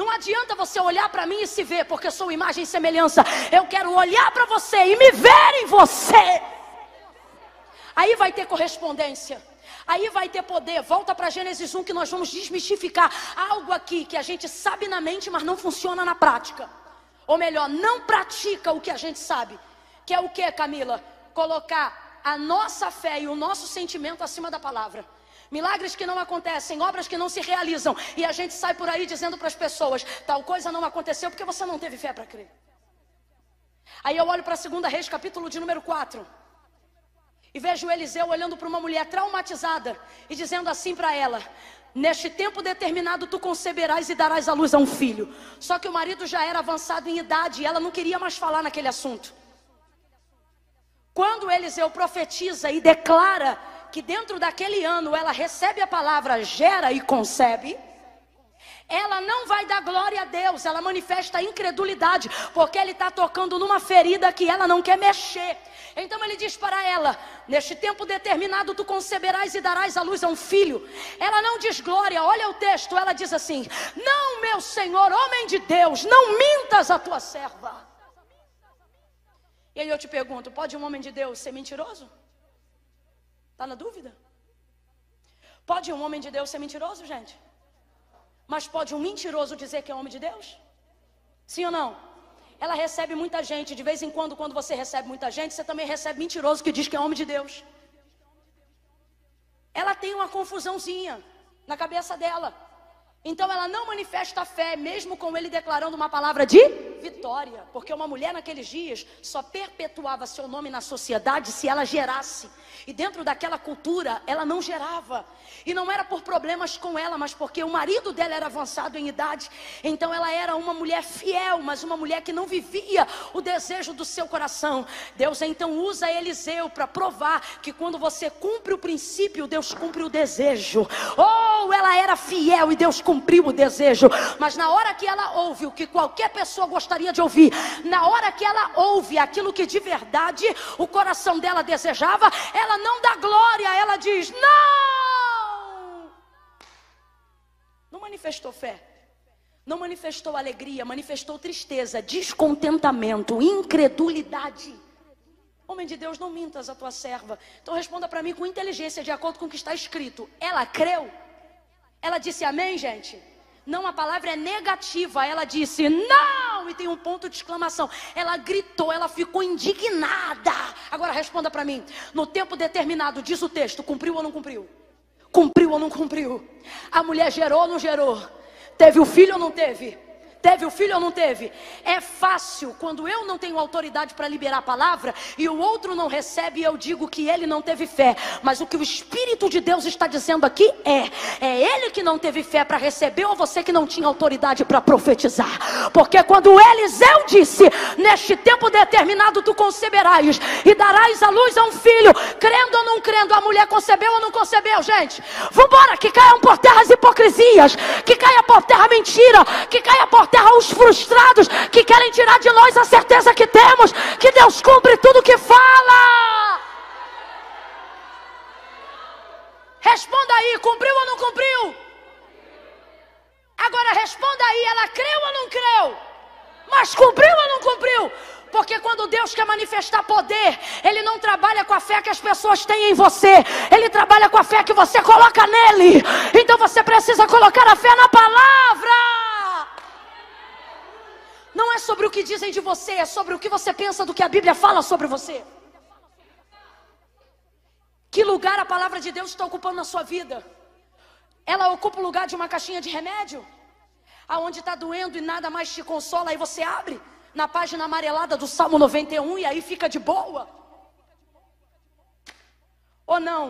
Não adianta você olhar para mim e se ver, porque sou imagem e semelhança. Eu quero olhar para você e me ver em você. Aí vai ter correspondência. Aí vai ter poder. Volta para Gênesis 1 que nós vamos desmistificar algo aqui que a gente sabe na mente, mas não funciona na prática. Ou melhor, não pratica o que a gente sabe. Que é o que, Camila? Colocar a nossa fé e o nosso sentimento acima da palavra. Milagres que não acontecem, obras que não se realizam. E a gente sai por aí dizendo para as pessoas: tal coisa não aconteceu porque você não teve fé para crer. Aí eu olho para a segunda Reis, capítulo de número 4. E vejo Eliseu olhando para uma mulher traumatizada e dizendo assim para ela: Neste tempo determinado tu conceberás e darás à luz a um filho. Só que o marido já era avançado em idade e ela não queria mais falar naquele assunto. Quando Eliseu profetiza e declara que dentro daquele ano ela recebe a palavra gera e concebe, ela não vai dar glória a Deus, ela manifesta incredulidade, porque ele está tocando numa ferida que ela não quer mexer. Então ele diz para ela: Neste tempo determinado tu conceberás e darás à luz a um filho. Ela não diz glória, olha o texto, ela diz assim: Não, meu Senhor, homem de Deus, não mintas a tua serva. E aí eu te pergunto: pode um homem de Deus ser mentiroso? Está na dúvida? Pode um homem de Deus ser mentiroso, gente? Mas pode um mentiroso dizer que é homem de Deus? Sim ou não? Ela recebe muita gente. De vez em quando, quando você recebe muita gente, você também recebe mentiroso que diz que é homem de Deus. Ela tem uma confusãozinha na cabeça dela. Então ela não manifesta fé, mesmo com ele declarando uma palavra de vitória. Porque uma mulher naqueles dias só perpetuava seu nome na sociedade se ela gerasse. E dentro daquela cultura, ela não gerava. E não era por problemas com ela, mas porque o marido dela era avançado em idade. Então ela era uma mulher fiel, mas uma mulher que não vivia o desejo do seu coração. Deus então usa Eliseu para provar que quando você cumpre o princípio, Deus cumpre o desejo. Ou oh, ela era fiel e Deus cumpriu o desejo. Mas na hora que ela ouve o que qualquer pessoa gostaria de ouvir, na hora que ela ouve aquilo que de verdade o coração dela desejava, ela não dá glória, ela diz: não! Não manifestou fé, não manifestou alegria, manifestou tristeza, descontentamento, incredulidade. Homem de Deus, não mintas a tua serva. Então responda para mim com inteligência, de acordo com o que está escrito. Ela creu? Ela disse amém, gente? Não, a palavra é negativa. Ela disse: Não, e tem um ponto de exclamação. Ela gritou, ela ficou indignada. Agora responda para mim: no tempo determinado, diz o texto, cumpriu ou não cumpriu? Cumpriu ou não cumpriu? A mulher gerou ou não gerou? Teve o filho ou não teve? Teve o filho ou não teve? É fácil quando eu não tenho autoridade para liberar a palavra e o outro não recebe, eu digo que ele não teve fé. Mas o que o Espírito de Deus está dizendo aqui é: é ele que não teve fé para receber ou você que não tinha autoridade para profetizar. Porque quando Eliseu disse: Neste tempo determinado tu conceberás e darás a luz a um filho, crendo ou não crendo, a mulher concebeu ou não concebeu, gente? Vambora, que caiam por terra as hipocrisias, que caia por terra mentira, que caia por terra os frustrados que querem tirar de nós a certeza que temos que Deus cumpre tudo que fala. Responda aí, cumpriu ou não cumpriu? Agora responda aí, ela creu ou não creu? Mas cumpriu ou não cumpriu? Porque quando Deus quer manifestar poder, Ele não trabalha com a fé que as pessoas têm em você, Ele trabalha com a fé que você coloca nele. Então você precisa colocar a fé na palavra. Não é sobre o que dizem de você, é sobre o que você pensa do que a Bíblia fala sobre você. Que lugar a palavra de Deus está ocupando na sua vida? Ela ocupa o lugar de uma caixinha de remédio? Aonde está doendo e nada mais te consola, aí você abre na página amarelada do Salmo 91 e aí fica de boa? Ou não?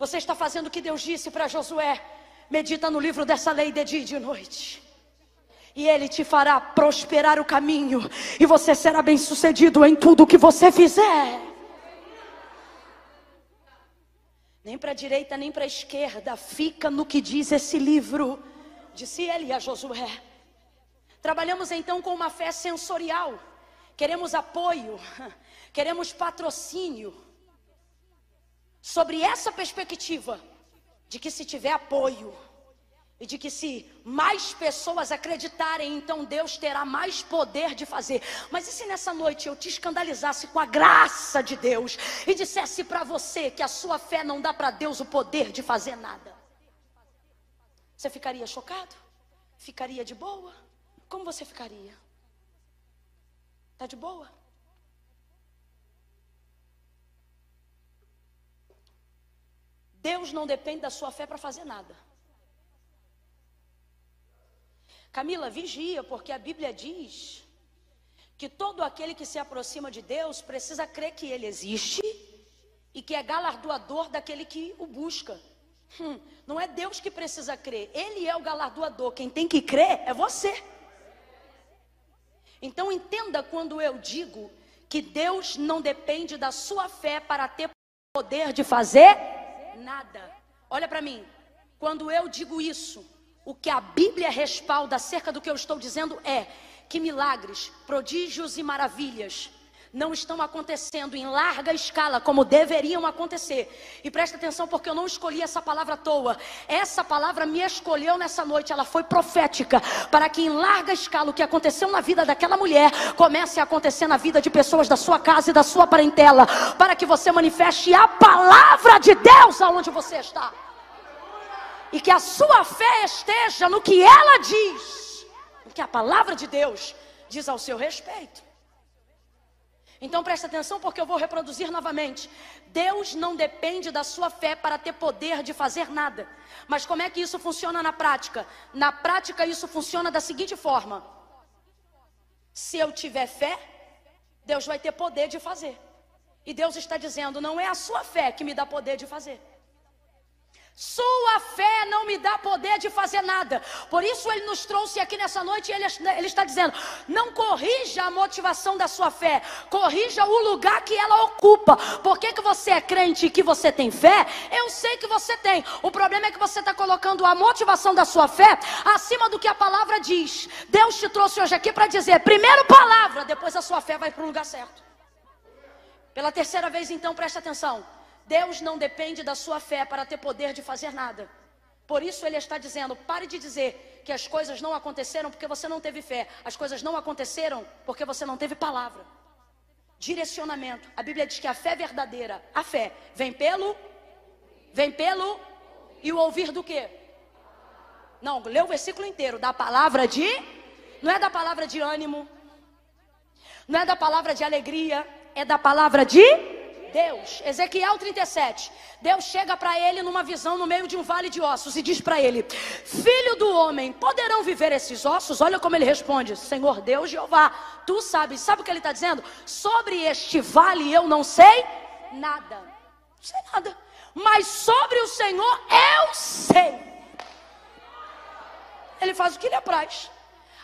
Você está fazendo o que Deus disse para Josué: medita no livro dessa lei de dia e de noite e Ele te fará prosperar o caminho, e você será bem sucedido em tudo que você fizer. Nem para a direita, nem para a esquerda, fica no que diz esse livro, disse ele a Josué. Trabalhamos então com uma fé sensorial, queremos apoio, queremos patrocínio. Sobre essa perspectiva de que se tiver apoio, e de que se mais pessoas acreditarem, então Deus terá mais poder de fazer. Mas e se nessa noite eu te escandalizasse com a graça de Deus e dissesse para você que a sua fé não dá para Deus o poder de fazer nada? Você ficaria chocado? Ficaria de boa? Como você ficaria? Tá de boa? Deus não depende da sua fé para fazer nada. Camila, vigia, porque a Bíblia diz que todo aquele que se aproxima de Deus precisa crer que Ele existe e que é galardoador daquele que o busca. Hum, não é Deus que precisa crer, Ele é o galardoador. Quem tem que crer é você. Então entenda quando eu digo que Deus não depende da sua fé para ter poder de fazer nada. Olha para mim, quando eu digo isso, o que a Bíblia respalda acerca do que eu estou dizendo é que milagres, prodígios e maravilhas não estão acontecendo em larga escala como deveriam acontecer. E presta atenção porque eu não escolhi essa palavra à toa. Essa palavra me escolheu nessa noite, ela foi profética para que em larga escala o que aconteceu na vida daquela mulher comece a acontecer na vida de pessoas da sua casa e da sua parentela, para que você manifeste a palavra de Deus aonde você está e que a sua fé esteja no que ela diz, no que a palavra de Deus diz ao seu respeito. Então preste atenção porque eu vou reproduzir novamente. Deus não depende da sua fé para ter poder de fazer nada. Mas como é que isso funciona na prática? Na prática isso funciona da seguinte forma: se eu tiver fé, Deus vai ter poder de fazer. E Deus está dizendo: não é a sua fé que me dá poder de fazer. Sua fé não me dá poder de fazer nada. Por isso ele nos trouxe aqui nessa noite e ele, ele, está dizendo: não corrija a motivação da sua fé, corrija o lugar que ela ocupa. Por que, que você é crente e que você tem fé? Eu sei que você tem. O problema é que você está colocando a motivação da sua fé acima do que a palavra diz. Deus te trouxe hoje aqui para dizer: primeiro palavra, depois a sua fé vai para o lugar certo. Pela terceira vez, então, preste atenção. Deus não depende da sua fé para ter poder de fazer nada. Por isso ele está dizendo: pare de dizer que as coisas não aconteceram porque você não teve fé. As coisas não aconteceram porque você não teve palavra. Direcionamento. A Bíblia diz que a fé verdadeira, a fé, vem pelo vem pelo e o ouvir do quê? Não, lê o versículo inteiro da palavra de Não é da palavra de ânimo, não é da palavra de alegria, é da palavra de Deus. Ezequiel 37. Deus chega para ele numa visão no meio de um vale de ossos e diz para ele: Filho do homem, poderão viver esses ossos? Olha como ele responde: Senhor Deus Jeová, tu sabes. Sabe o que ele está dizendo? Sobre este vale eu não sei nada. Não sei nada. Mas sobre o Senhor eu sei. Ele faz o que lhe apraz.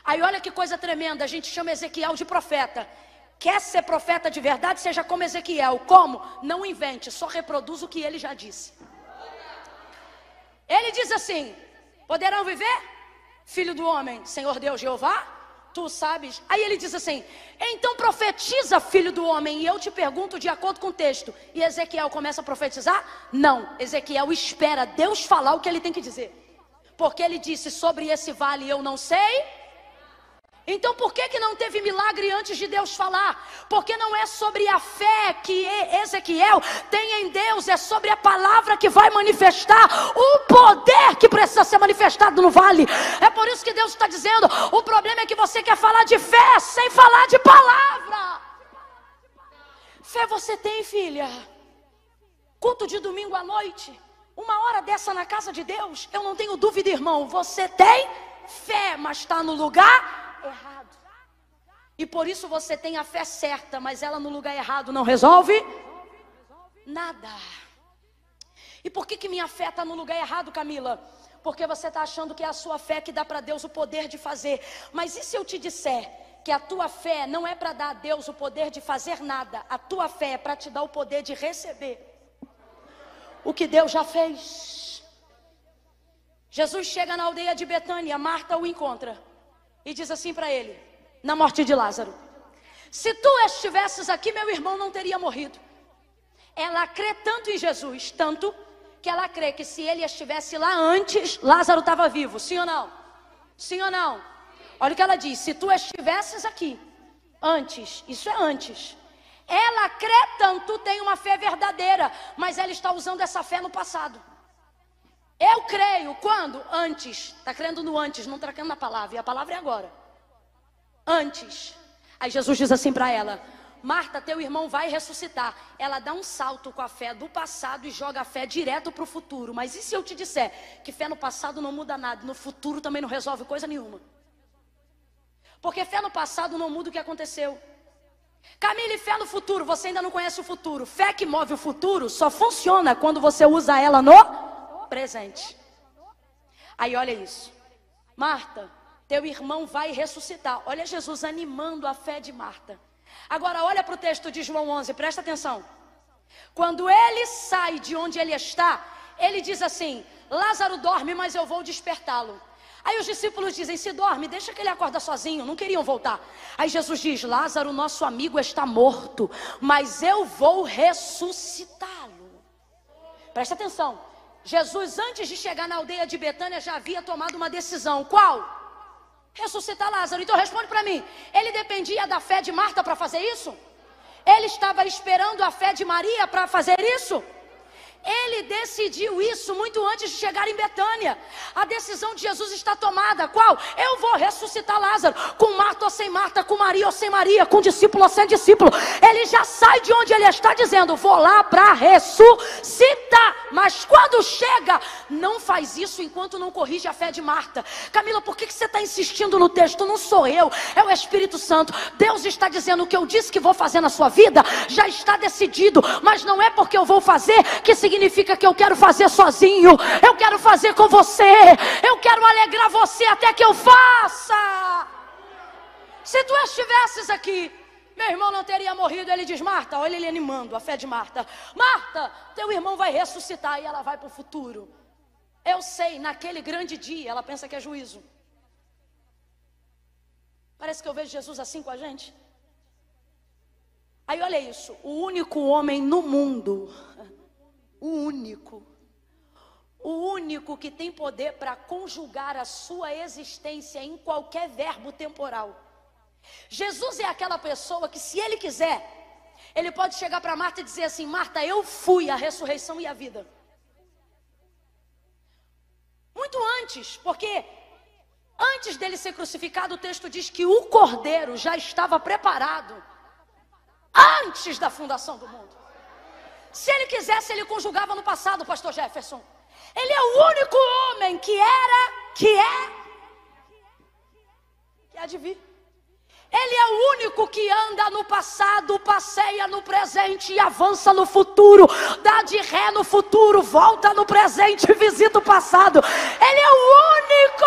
Aí olha que coisa tremenda, a gente chama Ezequiel de profeta. Quer ser profeta de verdade, seja como Ezequiel. Como? Não invente, só reproduz o que ele já disse. Ele diz assim: Poderão viver? Filho do homem, Senhor Deus Jeová, tu sabes. Aí ele diz assim: Então profetiza, filho do homem. E eu te pergunto de acordo com o texto. E Ezequiel começa a profetizar? Não. Ezequiel espera Deus falar o que ele tem que dizer. Porque ele disse: Sobre esse vale eu não sei então por que, que não teve milagre antes de Deus falar? Porque não é sobre a fé que Ezequiel tem em Deus, é sobre a palavra que vai manifestar o poder que precisa ser manifestado no vale. É por isso que Deus está dizendo: o problema é que você quer falar de fé sem falar de palavra. Fé você tem, filha. Culto de domingo à noite, uma hora dessa na casa de Deus, eu não tenho dúvida, irmão. Você tem fé, mas está no lugar errado. E por isso você tem a fé certa, mas ela no lugar errado não resolve nada. E por que, que minha fé está no lugar errado, Camila? Porque você está achando que é a sua fé que dá para Deus o poder de fazer. Mas e se eu te disser que a tua fé não é para dar a Deus o poder de fazer nada, a tua fé é para te dar o poder de receber o que Deus já fez? Jesus chega na aldeia de Betânia, Marta o encontra e diz assim para ele, na morte de Lázaro: Se tu estivesses aqui, meu irmão não teria morrido. Ela crê tanto em Jesus, tanto que ela crê que se ele estivesse lá antes, Lázaro estava vivo. Sim ou não? Sim ou não? Olha o que ela diz: Se tu estivesses aqui antes, isso é antes. Ela crê tanto, tem uma fé verdadeira, mas ela está usando essa fé no passado. Eu creio quando? Antes. Está crendo no antes, não está crendo na palavra. E a palavra é agora. Antes. Aí Jesus diz assim para ela: Marta, teu irmão vai ressuscitar. Ela dá um salto com a fé do passado e joga a fé direto para o futuro. Mas e se eu te disser que fé no passado não muda nada, no futuro também não resolve coisa nenhuma? Porque fé no passado não muda o que aconteceu. Camille, fé no futuro, você ainda não conhece o futuro. Fé que move o futuro só funciona quando você usa ela no presente. Aí olha isso. Marta, teu irmão vai ressuscitar. Olha Jesus animando a fé de Marta. Agora olha para o texto de João 11, presta atenção. Quando ele sai de onde ele está, ele diz assim: Lázaro dorme, mas eu vou despertá-lo. Aí os discípulos dizem: Se dorme, deixa que ele acorda sozinho. Não queriam voltar. Aí Jesus diz: Lázaro, nosso amigo, está morto, mas eu vou ressuscitá-lo. Presta atenção. Jesus, antes de chegar na aldeia de Betânia, já havia tomado uma decisão. Qual? Ressuscitar Lázaro. Então responde para mim: ele dependia da fé de Marta para fazer isso? Ele estava esperando a fé de Maria para fazer isso? Ele decidiu isso muito antes de chegar em Betânia. A decisão de Jesus está tomada. Qual? Eu vou ressuscitar Lázaro. Com Marta ou sem Marta, com Maria ou sem Maria, com discípulo ou sem discípulo. Ele já sai de onde ele está dizendo: Vou lá para ressuscitar. Mas quando chega, não faz isso enquanto não corrige a fé de Marta. Camila, por que, que você está insistindo no texto? Não sou eu, é o Espírito Santo. Deus está dizendo o que eu disse que vou fazer na sua vida, já está decidido. Mas não é porque eu vou fazer que significa significa que eu quero fazer sozinho, eu quero fazer com você, eu quero alegrar você até que eu faça. Se tu estivesses aqui, meu irmão não teria morrido. Ele diz: Marta, olha ele animando a fé de Marta. Marta, teu irmão vai ressuscitar e ela vai para o futuro. Eu sei, naquele grande dia, ela pensa que é juízo. Parece que eu vejo Jesus assim com a gente. Aí olha isso: o único homem no mundo o único, o único que tem poder para conjugar a sua existência em qualquer verbo temporal. Jesus é aquela pessoa que, se ele quiser, ele pode chegar para Marta e dizer assim: Marta, eu fui a ressurreição e a vida. Muito antes, porque Antes dele ser crucificado, o texto diz que o cordeiro já estava preparado antes da fundação do mundo. Se ele quisesse, ele conjugava no passado, pastor Jefferson. Ele é o único homem que era, que é, que há de vir. Ele é o único que anda no passado, passeia no presente e avança no futuro, dá de ré no futuro, volta no presente e visita o passado. Ele é o único!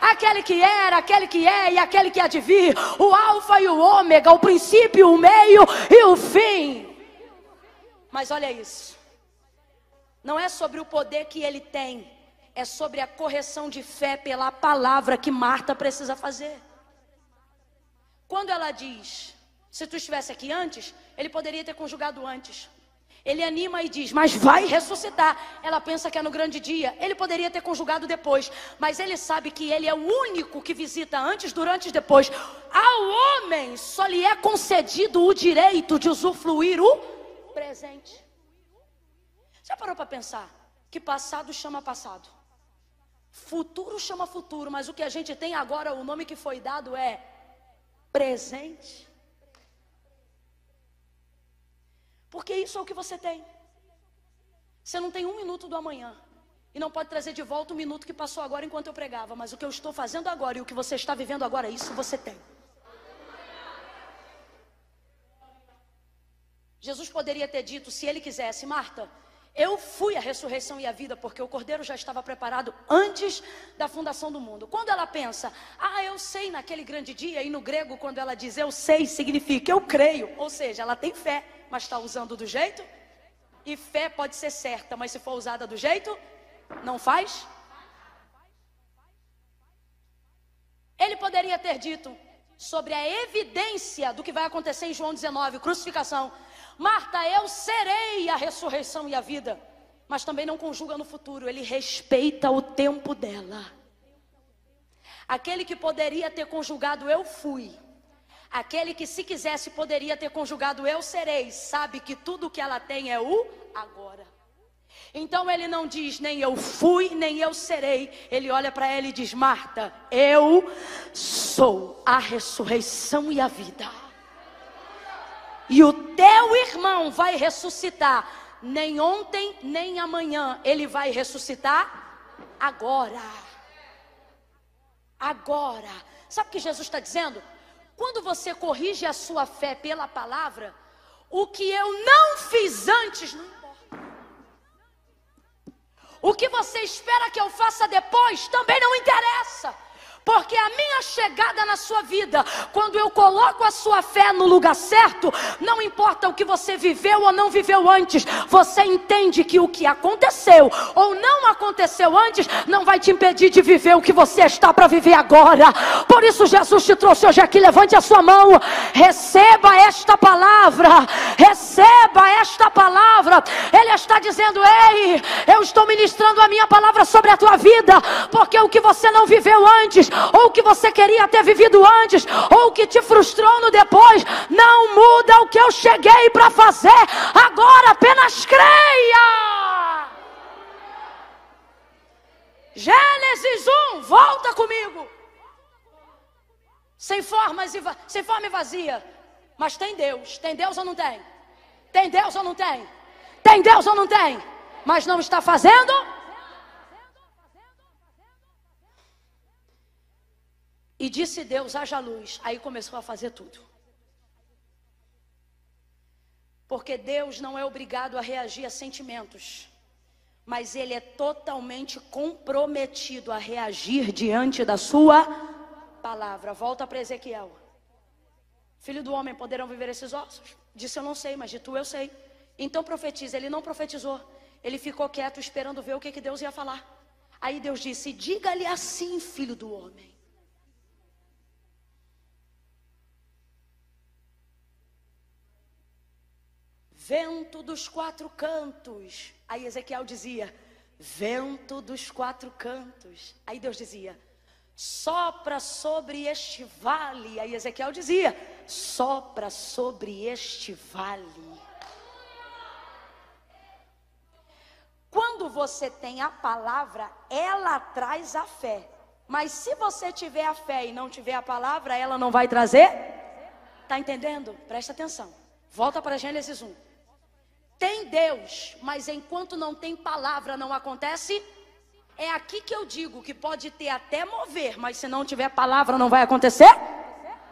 Aquele que era, aquele que é e aquele que há de vir, o Alfa e o Ômega, o princípio, o meio e o fim. Mas olha isso, não é sobre o poder que ele tem, é sobre a correção de fé pela palavra que Marta precisa fazer. Quando ela diz, se tu estivesse aqui antes, ele poderia ter conjugado antes. Ele anima e diz, mas vai ressuscitar. Ela pensa que é no grande dia. Ele poderia ter conjugado depois, mas ele sabe que ele é o único que visita antes, durante e depois. Ao homem só lhe é concedido o direito de usufruir o presente. Já parou para pensar que passado chama passado? Futuro chama futuro, mas o que a gente tem agora, o nome que foi dado é presente. Porque isso é o que você tem. Você não tem um minuto do amanhã. E não pode trazer de volta o minuto que passou agora enquanto eu pregava. Mas o que eu estou fazendo agora e o que você está vivendo agora, isso você tem. Jesus poderia ter dito, se ele quisesse, Marta, eu fui a ressurreição e a vida, porque o cordeiro já estava preparado antes da fundação do mundo. Quando ela pensa, ah, eu sei naquele grande dia, e no grego, quando ela diz eu sei, significa eu creio, ou seja, ela tem fé, mas está usando do jeito, e fé pode ser certa, mas se for usada do jeito, não faz. Ele poderia ter dito sobre a evidência do que vai acontecer em João 19, crucificação. Marta, eu serei a ressurreição e a vida. Mas também não conjuga no futuro, ele respeita o tempo dela. Aquele que poderia ter conjugado eu fui. Aquele que se quisesse poderia ter conjugado eu serei, sabe que tudo que ela tem é o agora. Então ele não diz nem eu fui, nem eu serei. Ele olha para ela e diz: Marta, eu sou a ressurreição e a vida. E o teu irmão vai ressuscitar, nem ontem, nem amanhã, ele vai ressuscitar agora. Agora. Sabe o que Jesus está dizendo? Quando você corrige a sua fé pela palavra, o que eu não fiz antes não importa. O que você espera que eu faça depois também não interessa. Porque a minha chegada na sua vida, quando eu coloco a sua fé no lugar certo, não importa o que você viveu ou não viveu antes, você entende que o que aconteceu ou não aconteceu antes não vai te impedir de viver o que você está para viver agora. Por isso Jesus te trouxe hoje aqui, levante a sua mão, receba esta palavra, receba esta palavra. Ele está dizendo: "Ei, eu estou ministrando a minha palavra sobre a tua vida, porque o que você não viveu antes ou que você queria ter vivido antes, ou que te frustrou no depois, não muda o que eu cheguei para fazer. Agora apenas creia. Gênesis 1, volta comigo. Sem, formas e, sem forma e vazia. Mas tem Deus. Tem Deus ou não tem? Tem Deus ou não tem? Tem Deus ou não tem? Mas não está fazendo? E disse Deus: haja luz. Aí começou a fazer tudo. Porque Deus não é obrigado a reagir a sentimentos, mas Ele é totalmente comprometido a reagir diante da Sua palavra. Volta para Ezequiel. Filho do homem, poderão viver esses ossos? Disse: Eu não sei, mas de tu eu sei. Então profetiza. Ele não profetizou. Ele ficou quieto esperando ver o que, que Deus ia falar. Aí Deus disse: Diga-lhe assim, filho do homem. Vento dos quatro cantos. Aí Ezequiel dizia: vento dos quatro cantos. Aí Deus dizia: sopra sobre este vale. Aí Ezequiel dizia: sopra sobre este vale. Quando você tem a palavra, ela traz a fé. Mas se você tiver a fé e não tiver a palavra, ela não vai trazer? Tá entendendo? Presta atenção. Volta para Gênesis 1. Tem Deus, mas enquanto não tem palavra, não acontece? É aqui que eu digo que pode ter até mover, mas se não tiver palavra, não vai acontecer?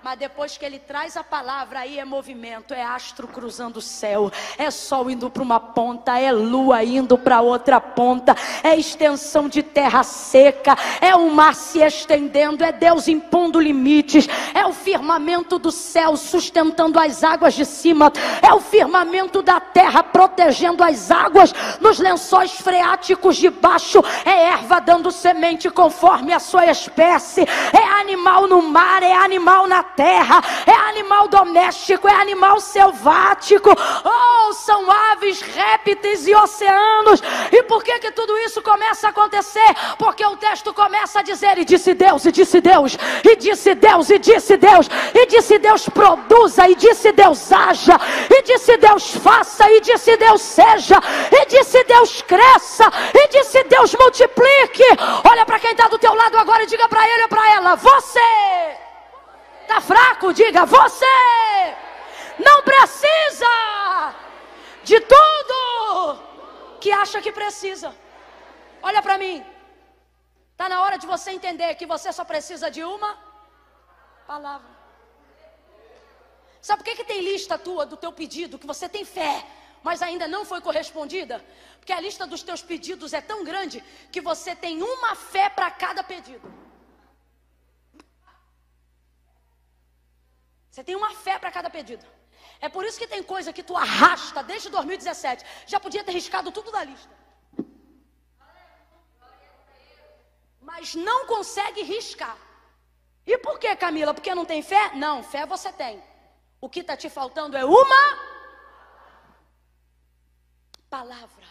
Mas depois que ele traz a palavra, aí é movimento, é astro cruzando o céu, é sol indo para uma ponta, é lua indo para outra ponta, é extensão de terra seca, é o mar se estendendo, é Deus impondo limites, é o firmamento do céu sustentando as águas de cima, é o firmamento da terra protegendo as águas nos lençóis freáticos de baixo, é erva dando semente conforme a sua espécie, é animal no mar, é animal na terra, é animal doméstico, é animal selvático, oh, são aves, répteis e oceanos. E por que que tudo isso começa a acontecer? Porque o texto começa a dizer: e disse Deus, e disse Deus, e disse Deus, e disse Deus, e disse Deus produza, e disse Deus haja, e disse Deus faça, e disse Deus seja, e disse Deus cresça, e disse Deus multiplique. Olha para quem está do teu lado agora e diga para ele ou para ela: você Está fraco? Diga, você não precisa de tudo que acha que precisa. Olha para mim. Está na hora de você entender que você só precisa de uma palavra. Sabe por que, que tem lista tua do teu pedido que você tem fé, mas ainda não foi correspondida? Porque a lista dos teus pedidos é tão grande que você tem uma fé para cada pedido. Você tem uma fé para cada pedido. É por isso que tem coisa que tu arrasta desde 2017. Já podia ter riscado tudo da lista. Mas não consegue riscar. E por que, Camila? Porque não tem fé? Não, fé você tem. O que está te faltando é uma palavra.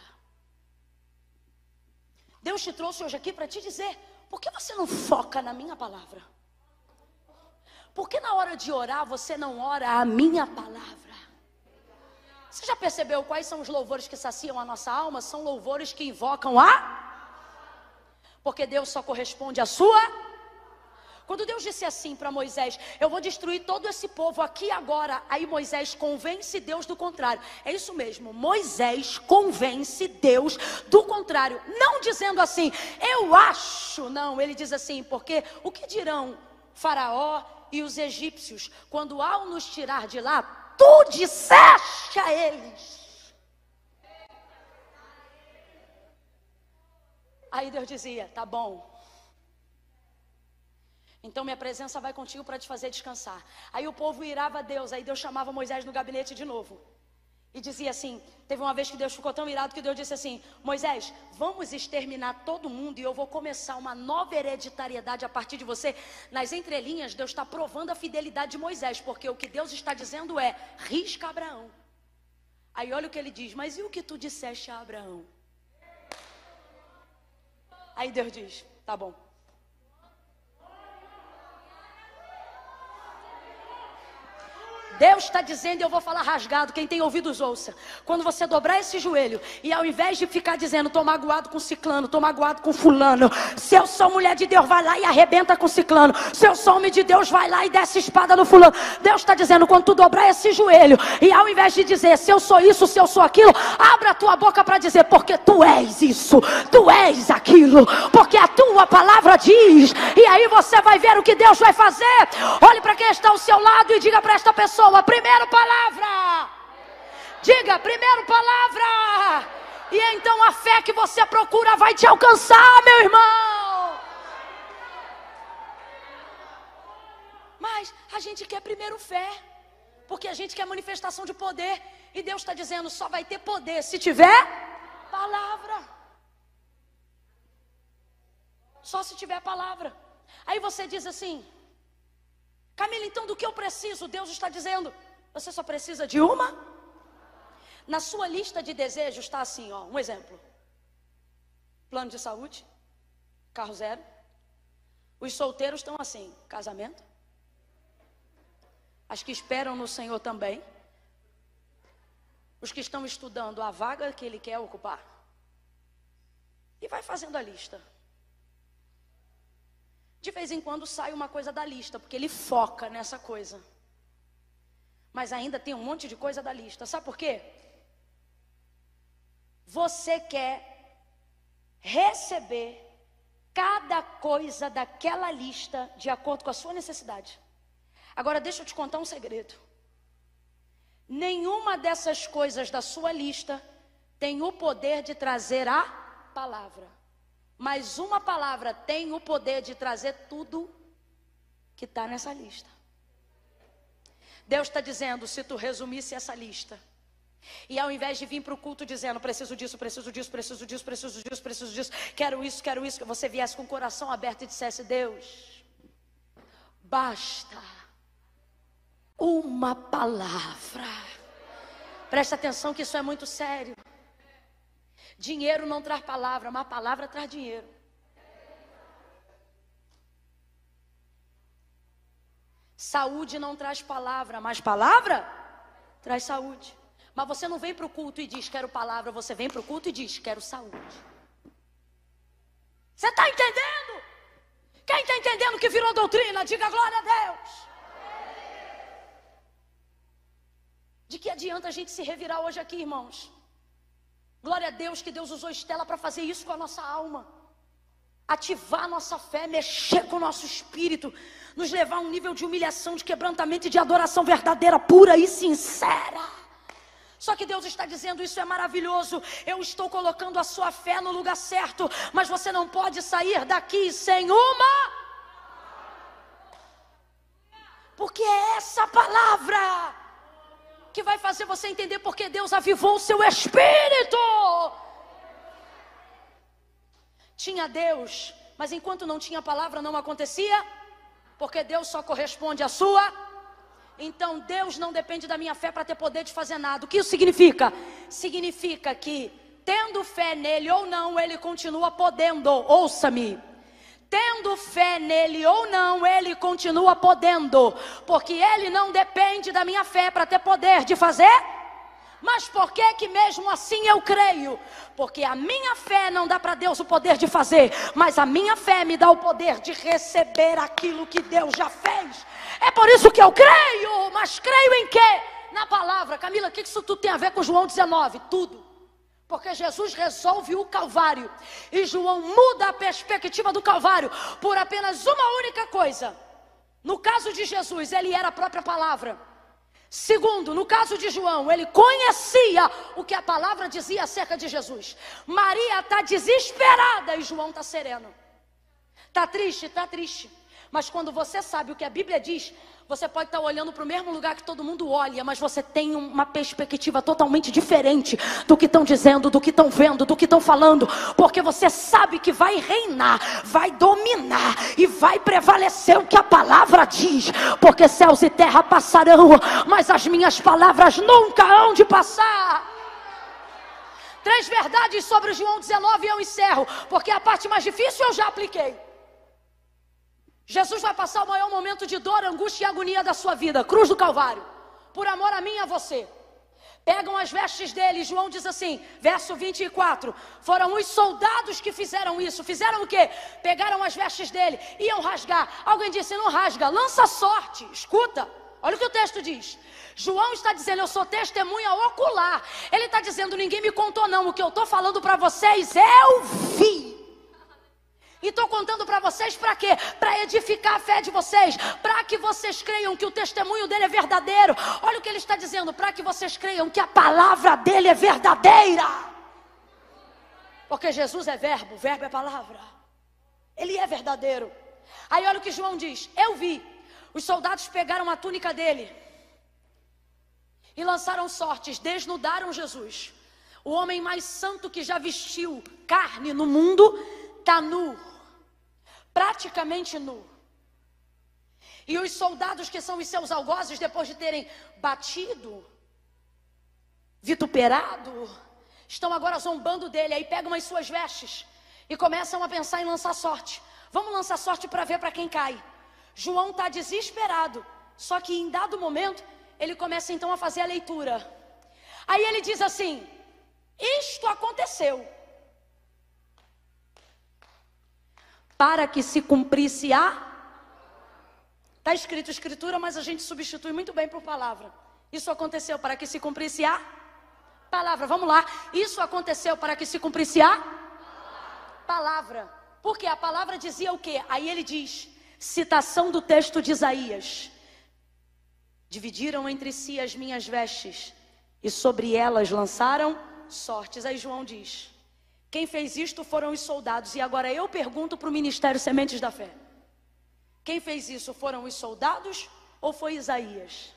Deus te trouxe hoje aqui para te dizer: por que você não foca na minha palavra? Por que na hora de orar você não ora a minha palavra? Você já percebeu quais são os louvores que saciam a nossa alma? São louvores que invocam a. Porque Deus só corresponde à sua. Quando Deus disse assim para Moisés: Eu vou destruir todo esse povo aqui agora. Aí Moisés convence Deus do contrário. É isso mesmo. Moisés convence Deus do contrário. Não dizendo assim, eu acho. Não, ele diz assim, porque o que dirão Faraó e os egípcios, quando ao nos tirar de lá, tu disseste a eles. Aí Deus dizia: tá bom. Então minha presença vai contigo para te fazer descansar. Aí o povo irava a Deus. Aí Deus chamava Moisés no gabinete de novo. E dizia assim: teve uma vez que Deus ficou tão irado que Deus disse assim: Moisés, vamos exterminar todo mundo e eu vou começar uma nova hereditariedade a partir de você. Nas entrelinhas, Deus está provando a fidelidade de Moisés, porque o que Deus está dizendo é: risca Abraão. Aí olha o que ele diz: Mas e o que tu disseste a Abraão? Aí Deus diz: Tá bom. Deus está dizendo, eu vou falar rasgado, quem tem ouvidos ouça. Quando você dobrar esse joelho e ao invés de ficar dizendo, tô magoado com ciclano, tô magoado com fulano, se eu sou mulher de Deus, vai lá e arrebenta com ciclano. Se eu sou homem de Deus, vai lá e desce espada no fulano. Deus está dizendo, quando tu dobrar esse joelho e ao invés de dizer, se eu sou isso, se eu sou aquilo, abra a tua boca para dizer, porque tu és isso, tu és aquilo, porque a tua palavra diz. E aí você vai ver o que Deus vai fazer. Olhe para quem está ao seu lado e diga para esta pessoa, pessoa, primeiro palavra. Diga, primeiro palavra. E então a fé que você procura vai te alcançar, meu irmão. Mas a gente quer primeiro fé. Porque a gente quer manifestação de poder. E Deus está dizendo: só vai ter poder se tiver palavra. Só se tiver palavra. Aí você diz assim: Camila, então do que eu preciso? Deus está dizendo: você só precisa de uma? Na sua lista de desejos está assim, ó, um exemplo: plano de saúde, carro zero. Os solteiros estão assim, casamento. As que esperam no Senhor também. Os que estão estudando a vaga que Ele quer ocupar. e vai fazendo a lista. De vez em quando sai uma coisa da lista, porque ele foca nessa coisa. Mas ainda tem um monte de coisa da lista. Sabe por quê? Você quer receber cada coisa daquela lista de acordo com a sua necessidade. Agora deixa eu te contar um segredo. Nenhuma dessas coisas da sua lista tem o poder de trazer a palavra. Mas uma palavra tem o poder de trazer tudo que está nessa lista. Deus está dizendo: se tu resumisse essa lista, e ao invés de vir para o culto dizendo, preciso disso, preciso disso, preciso disso, preciso disso, preciso disso, quero isso, quero isso, que você viesse com o coração aberto e dissesse, Deus, basta uma palavra. Presta atenção que isso é muito sério. Dinheiro não traz palavra, mas palavra traz dinheiro. Saúde não traz palavra, mas palavra traz saúde. Mas você não vem para o culto e diz quero palavra, você vem para o culto e diz quero saúde. Você está entendendo? Quem está entendendo que virou doutrina, diga glória a Deus. De que adianta a gente se revirar hoje aqui, irmãos? Glória a Deus que Deus usou Estela para fazer isso com a nossa alma. Ativar a nossa fé, mexer com o nosso espírito, nos levar a um nível de humilhação, de quebrantamento e de adoração verdadeira, pura e sincera. Só que Deus está dizendo: Isso é maravilhoso. Eu estou colocando a sua fé no lugar certo. Mas você não pode sair daqui sem uma. Porque é essa palavra que vai fazer você entender porque Deus avivou o seu espírito. Tinha Deus, mas enquanto não tinha palavra não acontecia, porque Deus só corresponde à sua então Deus não depende da minha fé para ter poder de fazer nada. O que isso significa? Significa que, tendo fé nele ou não, ele continua podendo. Ouça-me. Tendo fé nele ou não, ele continua podendo. Porque ele não depende da minha fé para ter poder de fazer. Mas por que que mesmo assim eu creio? Porque a minha fé não dá para Deus o poder de fazer, mas a minha fé me dá o poder de receber aquilo que Deus já fez. É por isso que eu creio, mas creio em quê? Na palavra. Camila, o que isso tudo tem a ver com João 19? Tudo. Porque Jesus resolve o Calvário. E João muda a perspectiva do Calvário por apenas uma única coisa. No caso de Jesus, ele era a própria palavra. Segundo, no caso de João, ele conhecia o que a palavra dizia acerca de Jesus. Maria está desesperada e João está sereno. Está triste? Está triste. Mas quando você sabe o que a Bíblia diz, você pode estar olhando para o mesmo lugar que todo mundo olha, mas você tem uma perspectiva totalmente diferente do que estão dizendo, do que estão vendo, do que estão falando, porque você sabe que vai reinar, vai dominar e vai prevalecer o que a palavra diz, porque céus e terra passarão, mas as minhas palavras nunca hão de passar. Três verdades sobre João 19 e eu encerro, porque a parte mais difícil eu já apliquei. Jesus vai passar o maior momento de dor, angústia e agonia da sua vida, cruz do Calvário, por amor a mim e a você. Pegam as vestes dele, João diz assim, verso 24: Foram os soldados que fizeram isso. Fizeram o quê? Pegaram as vestes dele, iam rasgar. Alguém disse: Não rasga, lança sorte. Escuta, olha o que o texto diz. João está dizendo: Eu sou testemunha ocular. Ele está dizendo: Ninguém me contou, não. O que eu estou falando para vocês, eu vi. E estou contando para vocês para quê? Para edificar a fé de vocês, para que vocês creiam que o testemunho dele é verdadeiro. Olha o que ele está dizendo, para que vocês creiam que a palavra dele é verdadeira. Porque Jesus é verbo, verbo é palavra. Ele é verdadeiro. Aí olha o que João diz: Eu vi. Os soldados pegaram a túnica dele e lançaram sortes, desnudaram Jesus. O homem mais santo que já vestiu carne no mundo está nu praticamente nu. E os soldados que são os seus algozes, depois de terem batido, vituperado, estão agora zombando dele. Aí pegam as suas vestes e começam a pensar em lançar sorte. Vamos lançar sorte para ver para quem cai. João está desesperado. Só que em dado momento, ele começa então a fazer a leitura. Aí ele diz assim: Isto aconteceu para que se cumprisse a. Está escrito escritura, mas a gente substitui muito bem por palavra. Isso aconteceu para que se cumprisse a palavra. Vamos lá. Isso aconteceu para que se cumprisse a palavra. Porque a palavra dizia o quê? Aí ele diz: citação do texto de Isaías. Dividiram entre si as minhas vestes e sobre elas lançaram sortes. Aí João diz: quem fez isto foram os soldados. E agora eu pergunto para o ministério Sementes da Fé: quem fez isso foram os soldados ou foi Isaías?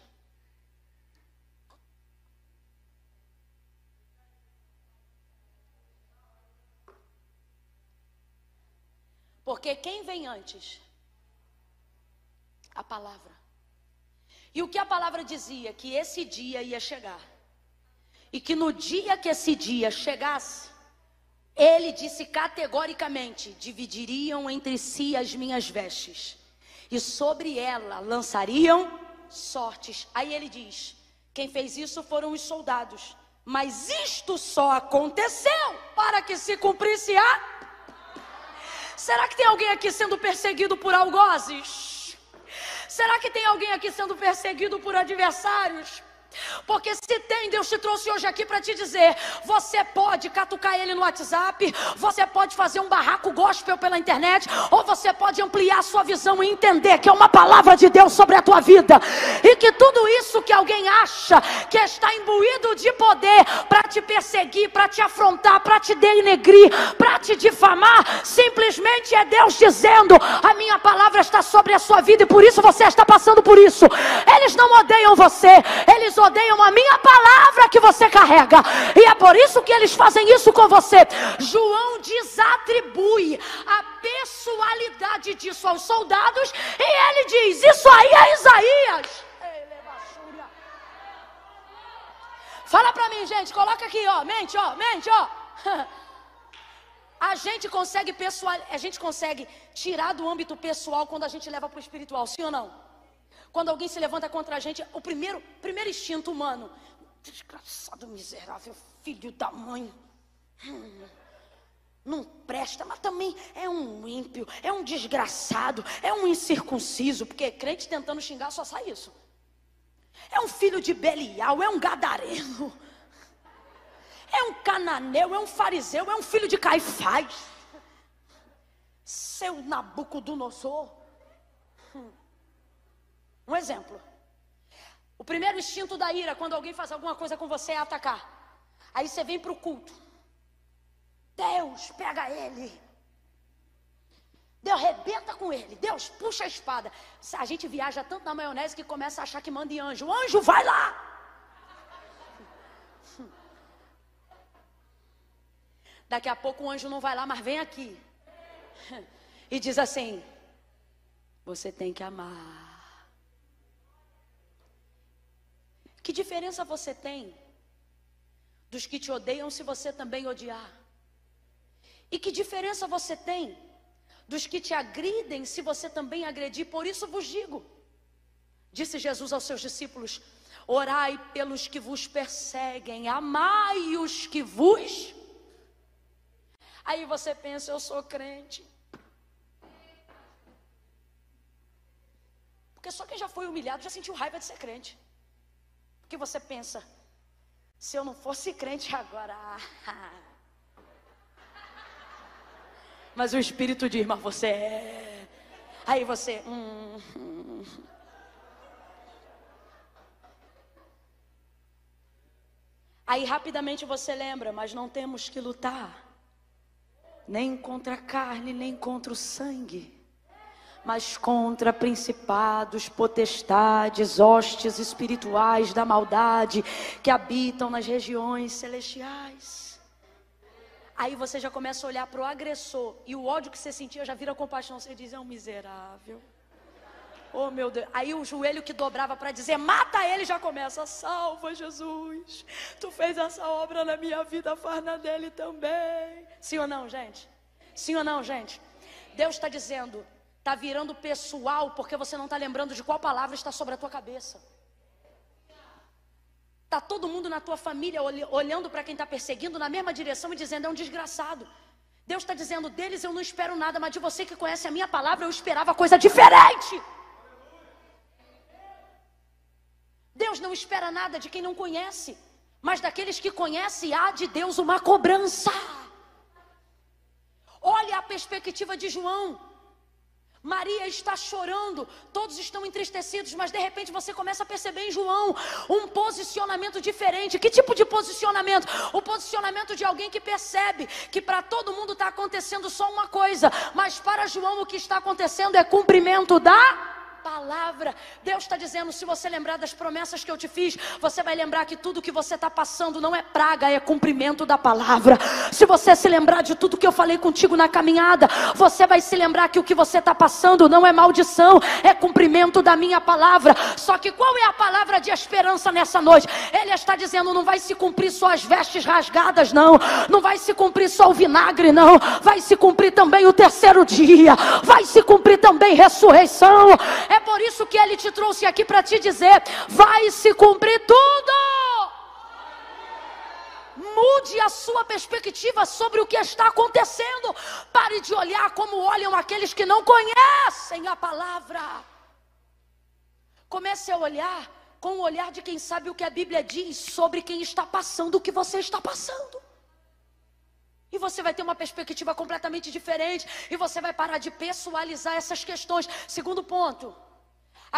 Porque quem vem antes? A palavra. E o que a palavra dizia? Que esse dia ia chegar. E que no dia que esse dia chegasse, ele disse categoricamente: dividiriam entre si as minhas vestes, e sobre ela lançariam sortes. Aí ele diz: quem fez isso foram os soldados, mas isto só aconteceu para que se cumprisse a. Será que tem alguém aqui sendo perseguido por algozes? Será que tem alguém aqui sendo perseguido por adversários? Porque se tem, Deus te trouxe hoje aqui para te dizer: você pode catucar ele no WhatsApp, você pode fazer um barraco gospel pela internet, ou você pode ampliar sua visão e entender que é uma palavra de Deus sobre a tua vida, e que tudo isso que alguém acha que está imbuído de poder para te perseguir, para te afrontar, para te denegrir, para te difamar, simplesmente é Deus dizendo: a minha palavra está sobre a sua vida e por isso você está passando por isso. Eles não odeiam você, eles odeiam a minha palavra que você carrega. E é por isso que eles fazem isso com você. João desatribui a pessoalidade disso aos soldados e ele diz: Isso aí é Isaías. Fala para mim, gente, coloca aqui, ó, mente, ó, mente, ó. A gente consegue pessoal, a gente consegue tirar do âmbito pessoal quando a gente leva para o espiritual, sim ou não? Quando alguém se levanta contra a gente, o primeiro, primeiro instinto humano, desgraçado, miserável, filho da mãe. Hum, não presta, mas também é um ímpio, é um desgraçado, é um incircunciso, porque crente tentando xingar só sai isso. É um filho de Belial, é um gadareno, é um cananeu, é um fariseu, é um filho de Caifás. Seu Nabucodonosor. Um exemplo. O primeiro instinto da ira, quando alguém faz alguma coisa com você, é atacar. Aí você vem para o culto. Deus, pega ele. Deus rebenta com ele. Deus puxa a espada. A gente viaja tanto na maionese que começa a achar que manda em anjo. O anjo vai lá. Daqui a pouco o anjo não vai lá, mas vem aqui. E diz assim: Você tem que amar. Que diferença você tem dos que te odeiam se você também odiar? E que diferença você tem dos que te agridem se você também agredir? Por isso vos digo, disse Jesus aos seus discípulos: orai pelos que vos perseguem, amai os que vos. Aí você pensa, eu sou crente. Porque só quem já foi humilhado já sentiu raiva de ser crente. Porque você pensa, se eu não fosse crente agora. Mas o Espírito diz, mas você é. Aí você. Hum, hum. Aí rapidamente você lembra, mas não temos que lutar nem contra a carne, nem contra o sangue mas contra principados, potestades, hostes espirituais da maldade que habitam nas regiões celestiais. Aí você já começa a olhar para o agressor e o ódio que você sentia já vira compaixão. Você diz: é um miserável. Oh meu Deus. Aí o joelho que dobrava para dizer: mata ele, já começa: salva Jesus. Tu fez essa obra na minha vida, faz na dele também. Sim ou não, gente? Sim ou não, gente? Deus está dizendo: Está virando pessoal porque você não está lembrando de qual palavra está sobre a tua cabeça. Está todo mundo na tua família olhando para quem está perseguindo na mesma direção e dizendo: é um desgraçado. Deus está dizendo, deles eu não espero nada, mas de você que conhece a minha palavra, eu esperava coisa diferente. Deus não espera nada de quem não conhece, mas daqueles que conhecem, há de Deus uma cobrança. Olha a perspectiva de João. Maria está chorando, todos estão entristecidos, mas de repente você começa a perceber em João um posicionamento diferente. Que tipo de posicionamento? O posicionamento de alguém que percebe que para todo mundo está acontecendo só uma coisa, mas para João o que está acontecendo é cumprimento da palavra. Deus está dizendo: se você lembrar das promessas que eu te fiz, você vai lembrar que tudo que você está passando não é praga, é cumprimento da palavra. Se você se lembrar de tudo que eu falei contigo na caminhada, você vai se lembrar que o que você está passando não é maldição, é cumprimento da minha palavra. Só que qual é a palavra de esperança nessa noite? Ele está dizendo: não vai se cumprir só as vestes rasgadas, não. Não vai se cumprir só o vinagre, não. Vai se cumprir também o terceiro dia. Vai se cumprir também ressurreição. É por isso que ele te trouxe aqui para te dizer: vai se cumprir tudo. Mude a sua perspectiva sobre o que está acontecendo. Pare de olhar como olham aqueles que não conhecem a palavra. Comece a olhar com o olhar de quem sabe o que a Bíblia diz sobre quem está passando o que você está passando. E você vai ter uma perspectiva completamente diferente. E você vai parar de pessoalizar essas questões. Segundo ponto.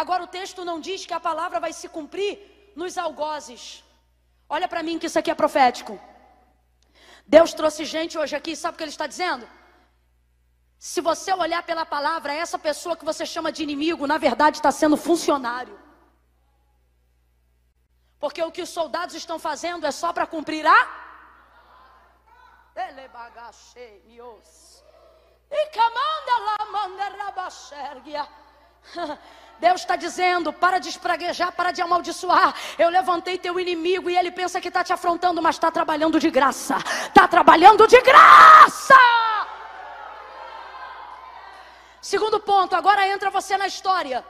Agora o texto não diz que a palavra vai se cumprir nos algozes. Olha para mim que isso aqui é profético. Deus trouxe gente hoje aqui, sabe o que ele está dizendo? Se você olhar pela palavra, essa pessoa que você chama de inimigo, na verdade está sendo funcionário. Porque o que os soldados estão fazendo é só para cumprir a. Ele E comanda lá, manda Deus está dizendo: para de espraguejar, para de amaldiçoar. Eu levantei teu inimigo e ele pensa que está te afrontando, mas está trabalhando de graça. Está trabalhando de graça. Segundo ponto, agora entra você na história.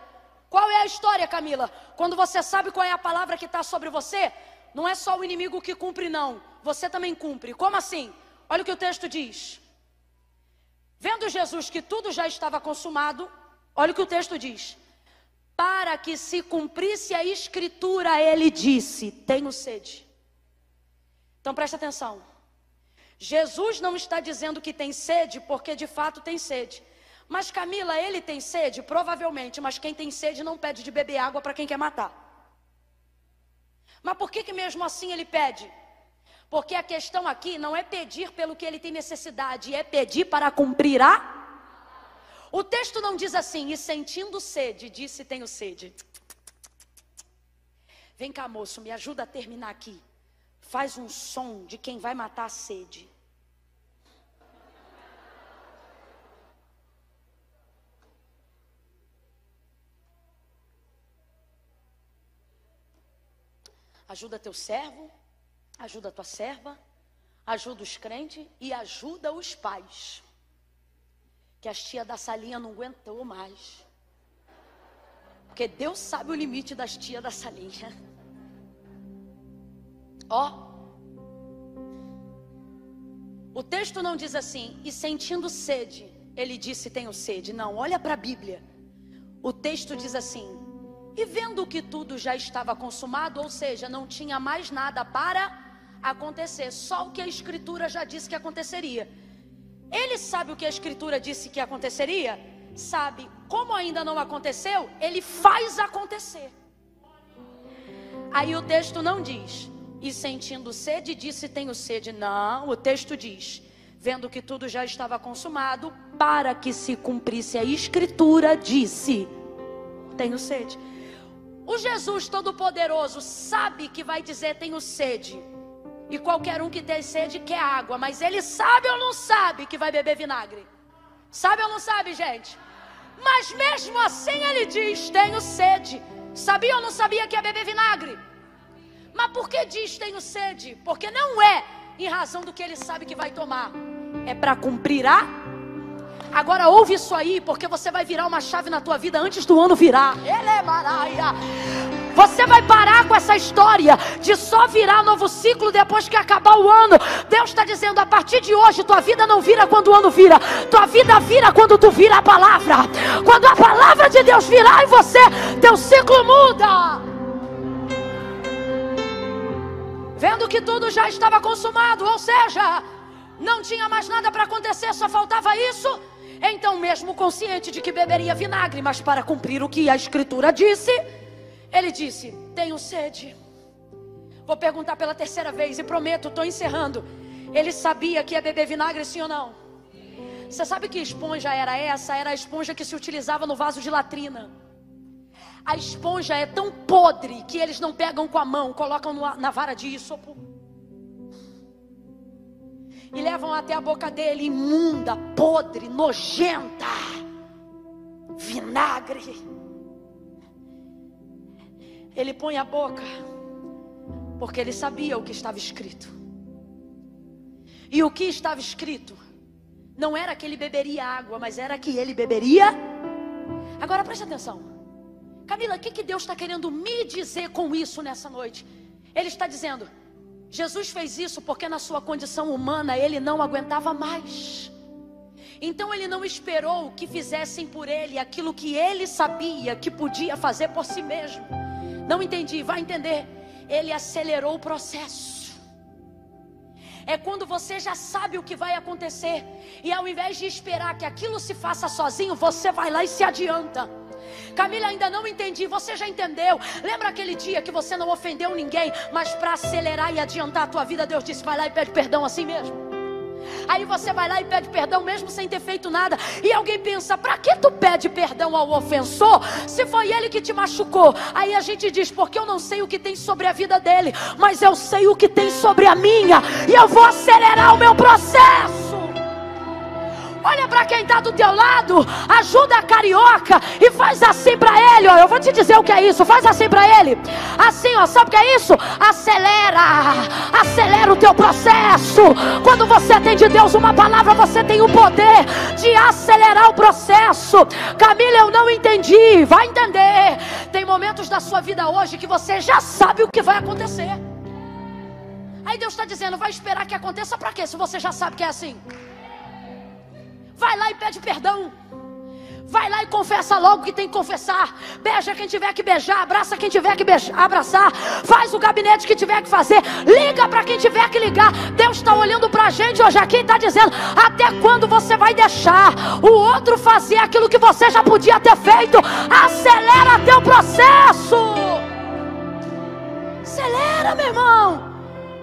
Qual é a história, Camila? Quando você sabe qual é a palavra que está sobre você, não é só o inimigo que cumpre, não. Você também cumpre. Como assim? Olha o que o texto diz. Vendo Jesus que tudo já estava consumado, olha o que o texto diz para que se cumprisse a escritura, ele disse: Tenho sede. Então preste atenção. Jesus não está dizendo que tem sede porque de fato tem sede. Mas Camila, ele tem sede? Provavelmente, mas quem tem sede não pede de beber água para quem quer matar. Mas por que, que mesmo assim ele pede? Porque a questão aqui não é pedir pelo que ele tem necessidade, é pedir para cumprir a o texto não diz assim, e sentindo sede, disse: Tenho sede. Vem cá, moço, me ajuda a terminar aqui. Faz um som de quem vai matar a sede. Ajuda teu servo, ajuda tua serva, ajuda os crentes e ajuda os pais que as tia da salinha não aguentou mais. Porque Deus sabe o limite das tia da salinha. Ó. O texto não diz assim, e sentindo sede, ele disse: Tenho sede. Não, olha para a Bíblia. O texto diz assim: E vendo que tudo já estava consumado, ou seja, não tinha mais nada para acontecer, só o que a Escritura já disse que aconteceria. Ele sabe o que a Escritura disse que aconteceria? Sabe. Como ainda não aconteceu, ele faz acontecer. Aí o texto não diz, e sentindo sede, disse: Tenho sede. Não, o texto diz: Vendo que tudo já estava consumado, para que se cumprisse a Escritura, disse: Tenho sede. O Jesus Todo-Poderoso sabe que vai dizer: Tenho sede. E qualquer um que tem sede quer água, mas ele sabe ou não sabe que vai beber vinagre? Sabe ou não sabe, gente? Mas mesmo assim ele diz: Tenho sede. Sabia ou não sabia que ia beber vinagre? Mas por que diz tenho sede? Porque não é em razão do que ele sabe que vai tomar, é para cumprir a. Agora ouve isso aí, porque você vai virar uma chave na tua vida antes do ano virar. Ele é maraia. Você vai parar com essa história de só virar novo ciclo depois que acabar o ano. Deus está dizendo: a partir de hoje, tua vida não vira quando o ano vira, tua vida vira quando tu vira a palavra. Quando a palavra de Deus virar em você, teu ciclo muda. Vendo que tudo já estava consumado, ou seja, não tinha mais nada para acontecer, só faltava isso. Então, mesmo consciente de que beberia vinagre, mas para cumprir o que a Escritura disse, ele disse: Tenho sede. Vou perguntar pela terceira vez e prometo, estou encerrando. Ele sabia que ia beber vinagre, sim ou não? Você sabe que esponja era essa? Era a esponja que se utilizava no vaso de latrina. A esponja é tão podre que eles não pegam com a mão, colocam na vara de isopo e levam até a boca dele imunda, podre, nojenta, vinagre. Ele põe a boca, porque ele sabia o que estava escrito. E o que estava escrito não era que ele beberia água, mas era que ele beberia. Agora preste atenção, Camila, o que, que Deus está querendo me dizer com isso nessa noite? Ele está dizendo: Jesus fez isso porque na sua condição humana ele não aguentava mais. Então ele não esperou que fizessem por ele aquilo que ele sabia que podia fazer por si mesmo. Não entendi, vai entender. Ele acelerou o processo. É quando você já sabe o que vai acontecer e ao invés de esperar que aquilo se faça sozinho, você vai lá e se adianta. Camila, ainda não entendi. Você já entendeu? Lembra aquele dia que você não ofendeu ninguém, mas para acelerar e adiantar a tua vida, Deus disse: vai lá e pede perdão assim mesmo. Aí você vai lá e pede perdão mesmo sem ter feito nada. E alguém pensa: para que tu pede perdão ao ofensor se foi ele que te machucou? Aí a gente diz: porque eu não sei o que tem sobre a vida dele, mas eu sei o que tem sobre a minha, e eu vou acelerar o meu processo. Olha para quem está do teu lado, ajuda a carioca e faz assim para ele. Ó, eu vou te dizer o que é isso. Faz assim para ele. Assim, ó, sabe o que é isso? Acelera, acelera o teu processo. Quando você tem de Deus uma palavra, você tem o poder de acelerar o processo. Camila, eu não entendi. Vai entender. Tem momentos da sua vida hoje que você já sabe o que vai acontecer. Aí Deus está dizendo, vai esperar que aconteça para quê? Se você já sabe que é assim. Vai lá e pede perdão. Vai lá e confessa logo que tem que confessar. Beija quem tiver que beijar, abraça quem tiver que beijar, abraçar. Faz o gabinete que tiver que fazer. Liga para quem tiver que ligar. Deus está olhando para a gente hoje aqui e está dizendo: até quando você vai deixar o outro fazer aquilo que você já podia ter feito? Acelera teu processo. Acelera, meu irmão.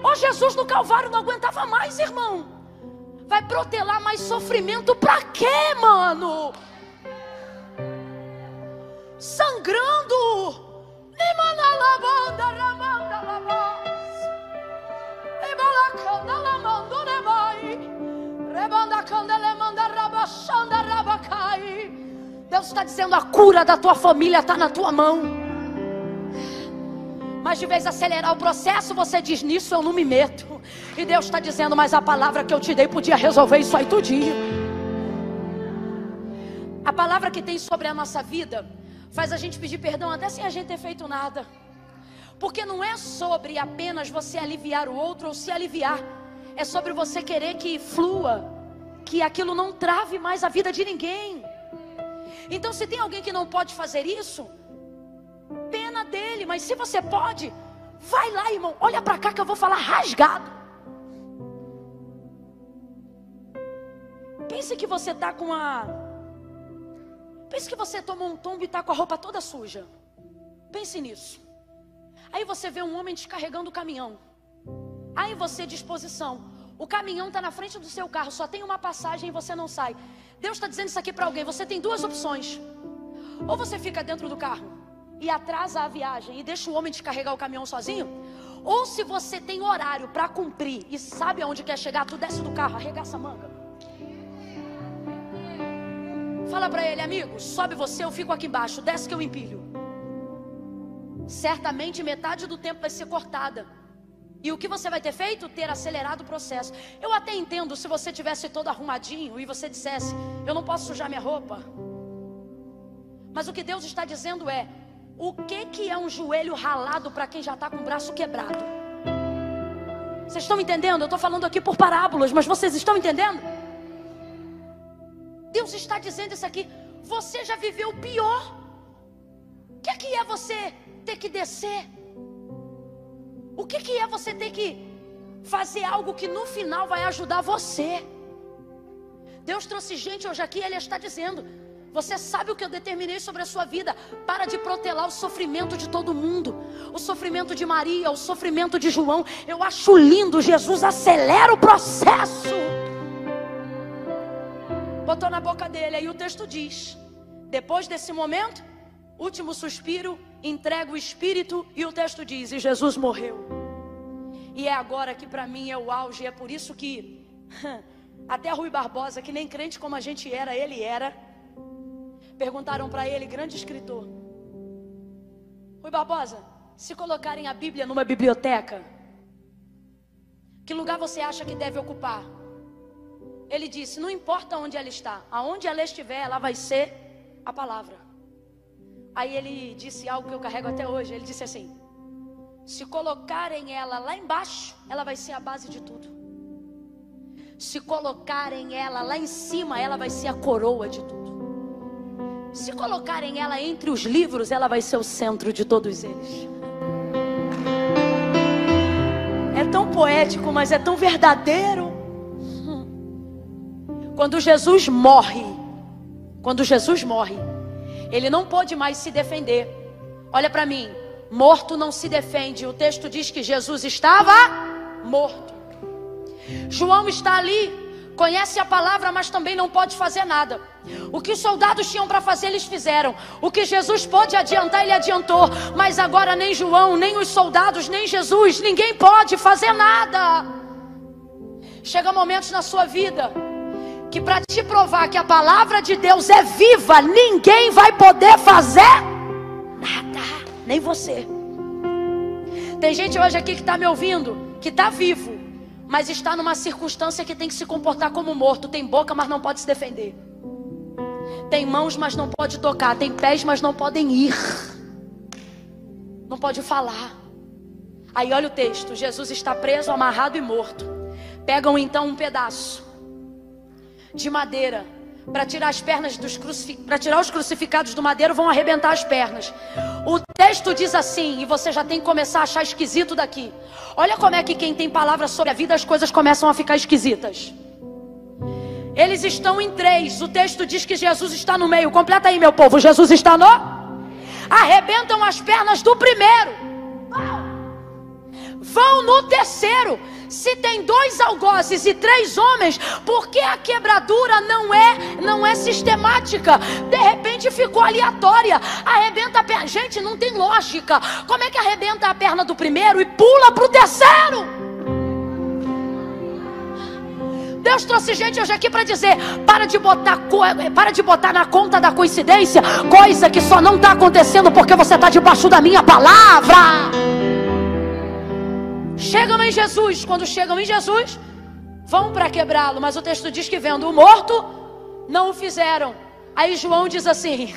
Ô Jesus no Calvário não aguentava mais, irmão. Vai protelar mais sofrimento pra quê, mano? Sangrando. Deus está dizendo: a cura da tua família está na tua mão. Mas de vez acelerar o processo, você diz: Nisso eu não me meto. E Deus está dizendo: Mas a palavra que eu te dei podia resolver isso aí tudinho. A palavra que tem sobre a nossa vida faz a gente pedir perdão até sem a gente ter feito nada. Porque não é sobre apenas você aliviar o outro ou se aliviar. É sobre você querer que flua, que aquilo não trave mais a vida de ninguém. Então, se tem alguém que não pode fazer isso, Pena dele, mas se você pode, vai lá, irmão. Olha para cá que eu vou falar rasgado. Pense que você está com a. Pense que você tomou um tombo e está com a roupa toda suja. Pense nisso. Aí você vê um homem descarregando o caminhão. Aí você disposição. O caminhão está na frente do seu carro, só tem uma passagem e você não sai. Deus está dizendo isso aqui para alguém. Você tem duas opções. Ou você fica dentro do carro e atrasa a viagem e deixa o homem descarregar o caminhão sozinho, ou se você tem horário para cumprir e sabe aonde quer chegar, tu desce do carro, arregaça a manga. Fala para ele, amigo, sobe você, eu fico aqui embaixo, desce que eu empilho. Certamente metade do tempo vai ser cortada. E o que você vai ter feito? Ter acelerado o processo. Eu até entendo se você tivesse todo arrumadinho e você dissesse: Eu não posso sujar minha roupa. Mas o que Deus está dizendo é: O que, que é um joelho ralado para quem já está com o braço quebrado? Vocês estão entendendo? Eu estou falando aqui por parábolas, mas vocês estão entendendo? Deus está dizendo isso aqui. Você já viveu o pior. O que, que é você ter que descer? O que, que é você ter que fazer algo que no final vai ajudar você? Deus trouxe gente hoje aqui, Ele está dizendo: Você sabe o que eu determinei sobre a sua vida? Para de protelar o sofrimento de todo mundo, o sofrimento de Maria, o sofrimento de João. Eu acho lindo, Jesus acelera o processo. Botou na boca dele, aí o texto diz: Depois desse momento, último suspiro, entrega o espírito, e o texto diz: E Jesus morreu. E é agora que para mim é o auge, é por isso que. Até Rui Barbosa, que nem crente como a gente era, ele era. Perguntaram para ele, grande escritor: Rui Barbosa, se colocarem a Bíblia numa biblioteca, que lugar você acha que deve ocupar? Ele disse: Não importa onde ela está, aonde ela estiver, ela vai ser a palavra. Aí ele disse algo que eu carrego até hoje. Ele disse assim: Se colocarem ela lá embaixo, ela vai ser a base de tudo se colocarem ela lá em cima, ela vai ser a coroa de tudo. Se colocarem ela entre os livros, ela vai ser o centro de todos eles. É tão poético, mas é tão verdadeiro. Quando Jesus morre, quando Jesus morre, ele não pôde mais se defender. Olha para mim, morto não se defende. O texto diz que Jesus estava morto. João está ali, conhece a palavra, mas também não pode fazer nada. O que os soldados tinham para fazer, eles fizeram. O que Jesus pôde adiantar, ele adiantou. Mas agora nem João, nem os soldados, nem Jesus, ninguém pode fazer nada. Chega momentos na sua vida que para te provar que a palavra de Deus é viva, ninguém vai poder fazer nada, nem você. Tem gente hoje aqui que está me ouvindo, que está vivo, mas está numa circunstância que tem que se comportar como morto. Tem boca, mas não pode se defender. Tem mãos, mas não pode tocar. Tem pés, mas não podem ir. Não pode falar. Aí olha o texto: Jesus está preso, amarrado e morto. Pegam então um pedaço de madeira para tirar as pernas dos para tirar os crucificados do madeiro, vão arrebentar as pernas. O texto diz assim, e você já tem que começar a achar esquisito daqui. Olha como é que quem tem palavra sobre a vida, as coisas começam a ficar esquisitas. Eles estão em três. O texto diz que Jesus está no meio. Completa aí, meu povo. Jesus está no. Arrebentam as pernas do primeiro. Vão no terceiro. Se tem dois algozes e três homens, por que a quebradura não é não é sistemática? De repente ficou aleatória. Arrebenta a perna. Gente, não tem lógica. Como é que arrebenta a perna do primeiro e pula para o terceiro? Deus trouxe gente hoje aqui para dizer: para de botar para de botar na conta da coincidência coisa que só não está acontecendo porque você está debaixo da minha palavra. Chegam em Jesus. Quando chegam em Jesus, vão para quebrá-lo. Mas o texto diz que vendo o morto, não o fizeram. Aí João diz assim: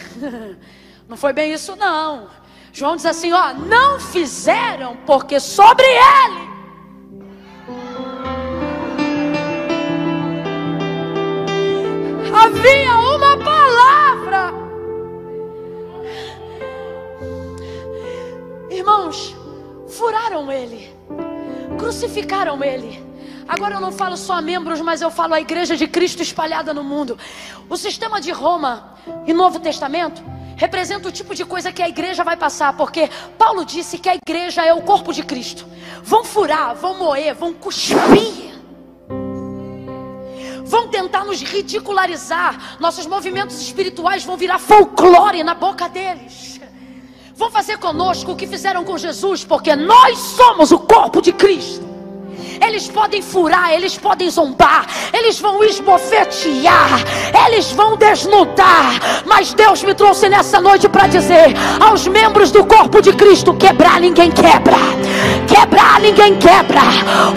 não foi bem isso, não. João diz assim: ó, não fizeram, porque sobre ele. Havia uma palavra. Irmãos, furaram ele crucificaram ele. Agora eu não falo só a membros, mas eu falo a igreja de Cristo espalhada no mundo. O sistema de Roma e Novo Testamento representa o tipo de coisa que a igreja vai passar, porque Paulo disse que a igreja é o corpo de Cristo. Vão furar, vão moer, vão cuspir. Vão tentar nos ridicularizar. Nossos movimentos espirituais vão virar folclore na boca deles vão fazer conosco o que fizeram com Jesus, porque nós somos o corpo de Cristo. Eles podem furar, eles podem zombar, eles vão esbofetear, eles vão desnudar. Mas Deus me trouxe nessa noite para dizer aos membros do corpo de Cristo: quebrar ninguém quebra, Quebrar ninguém quebra.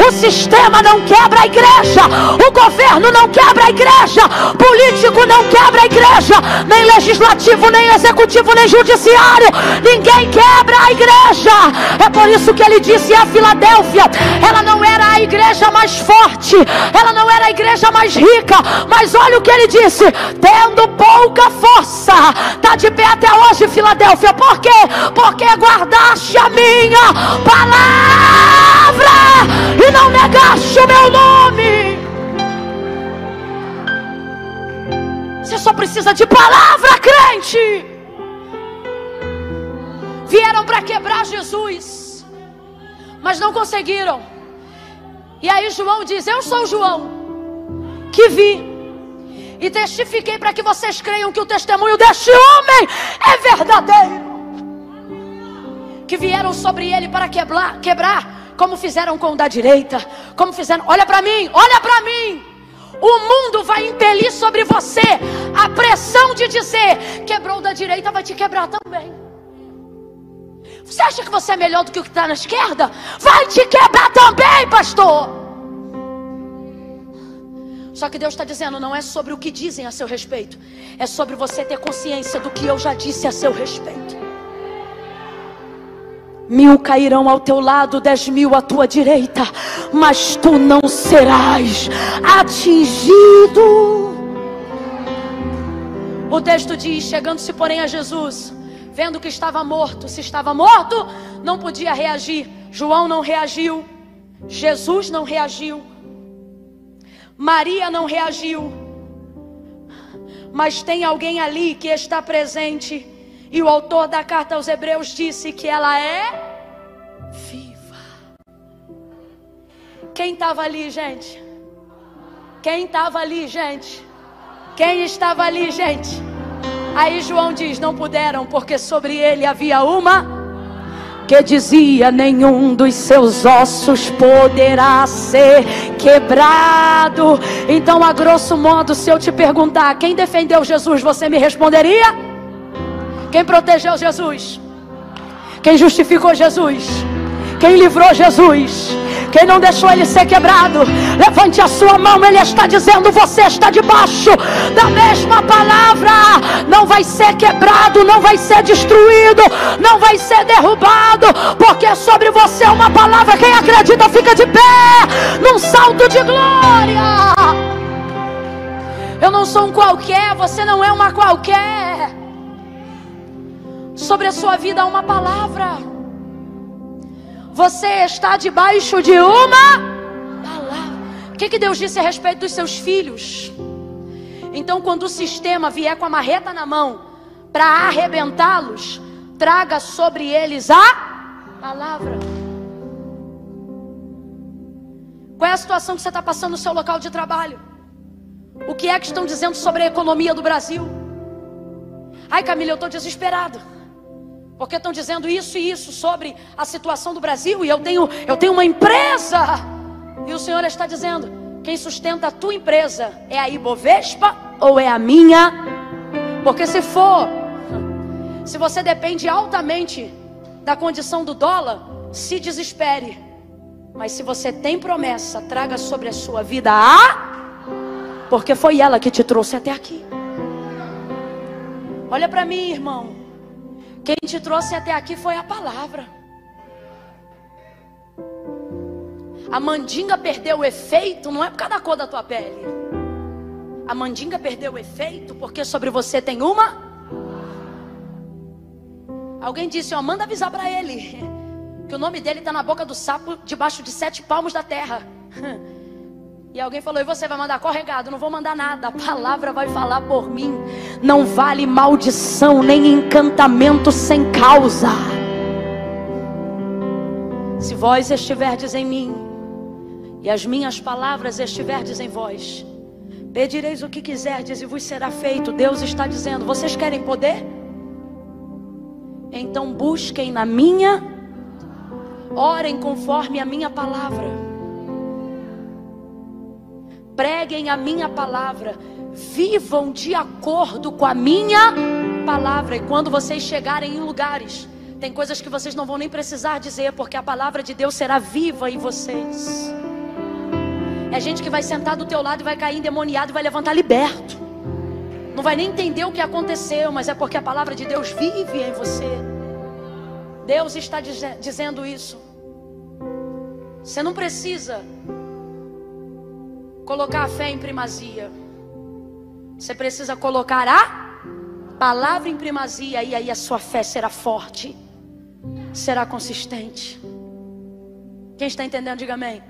O sistema não quebra a igreja. O governo não quebra a igreja. Político não quebra a igreja. Nem legislativo, nem executivo, nem judiciário. Ninguém quebra a igreja. É por isso que ele disse a Filadélfia: ela não era a igreja mais forte, ela não era a igreja mais rica. Mas olha o que ele disse: tendo pouca força, está de pé até hoje, Filadélfia. Por quê? Porque guardaste a minha palavra e não negaste o meu nome. Você só precisa de palavra, crente. Vieram para quebrar Jesus, mas não conseguiram. E aí João diz: Eu sou João, que vi e testifiquei para que vocês creiam que o testemunho deste homem é verdadeiro. Que vieram sobre ele para quebrar, quebrar, como fizeram com o da direita, como fizeram. Olha para mim, olha para mim. O mundo vai impelir sobre você a pressão de dizer: quebrou da direita, vai te quebrar também. Você acha que você é melhor do que o que está na esquerda? Vai te quebrar também, pastor. Só que Deus está dizendo: não é sobre o que dizem a seu respeito, é sobre você ter consciência do que eu já disse a seu respeito. Mil cairão ao teu lado, dez mil à tua direita, mas tu não serás atingido. O texto diz: chegando-se, porém, a Jesus, vendo que estava morto, se estava morto, não podia reagir. João não reagiu, Jesus não reagiu, Maria não reagiu. Mas tem alguém ali que está presente. E o autor da carta aos Hebreus disse que ela é viva. Quem estava ali, gente? Quem estava ali, gente? Quem estava ali, gente? Aí João diz: Não puderam, porque sobre ele havia uma que dizia: nenhum dos seus ossos poderá ser quebrado. Então, a grosso modo, se eu te perguntar quem defendeu Jesus, você me responderia? Quem protegeu Jesus? Quem justificou Jesus? Quem livrou Jesus? Quem não deixou ele ser quebrado, levante a sua mão. Ele está dizendo: Você está debaixo da mesma palavra. Não vai ser quebrado, não vai ser destruído, não vai ser derrubado, porque sobre você é uma palavra. Quem acredita fica de pé, num salto de glória. Eu não sou um qualquer, você não é uma qualquer. Sobre a sua vida há uma palavra. Você está debaixo de uma palavra. O que, que Deus disse a respeito dos seus filhos? Então, quando o sistema vier com a marreta na mão para arrebentá-los, traga sobre eles a palavra. Qual é a situação que você está passando no seu local de trabalho? O que é que estão dizendo sobre a economia do Brasil? Ai, Camila, eu estou desesperado. Porque estão dizendo isso e isso sobre a situação do Brasil e eu tenho, eu tenho uma empresa. E o Senhor está dizendo: quem sustenta a tua empresa é a Ibovespa ou é a minha? Porque se for, se você depende altamente da condição do dólar, se desespere. Mas se você tem promessa, traga sobre a sua vida a porque foi ela que te trouxe até aqui. Olha para mim, irmão. Quem te trouxe até aqui foi a palavra. A mandinga perdeu o efeito, não é por causa da cor da tua pele. A mandinga perdeu o efeito porque sobre você tem uma. Alguém disse: Ó, manda avisar para ele que o nome dele está na boca do sapo, debaixo de sete palmos da terra. E alguém falou: e você vai mandar corregado? Não vou mandar nada, a palavra vai falar por mim. Não vale maldição nem encantamento sem causa. Se vós estiverdes em mim e as minhas palavras estiverdes em vós, pedireis o que quiserdes e vos será feito. Deus está dizendo: vocês querem poder? Então busquem na minha, orem conforme a minha palavra preguem a minha palavra, vivam de acordo com a minha palavra. E quando vocês chegarem em lugares, Tem coisas que vocês não vão nem precisar dizer, porque a palavra de Deus será viva em vocês. É gente que vai sentar do teu lado e vai cair endemoniado e vai levantar liberto. Não vai nem entender o que aconteceu, mas é porque a palavra de Deus vive em você. Deus está diz dizendo isso. Você não precisa colocar a fé em primazia. Você precisa colocar a palavra em primazia e aí a sua fé será forte será consistente. Quem está entendendo, diga amém.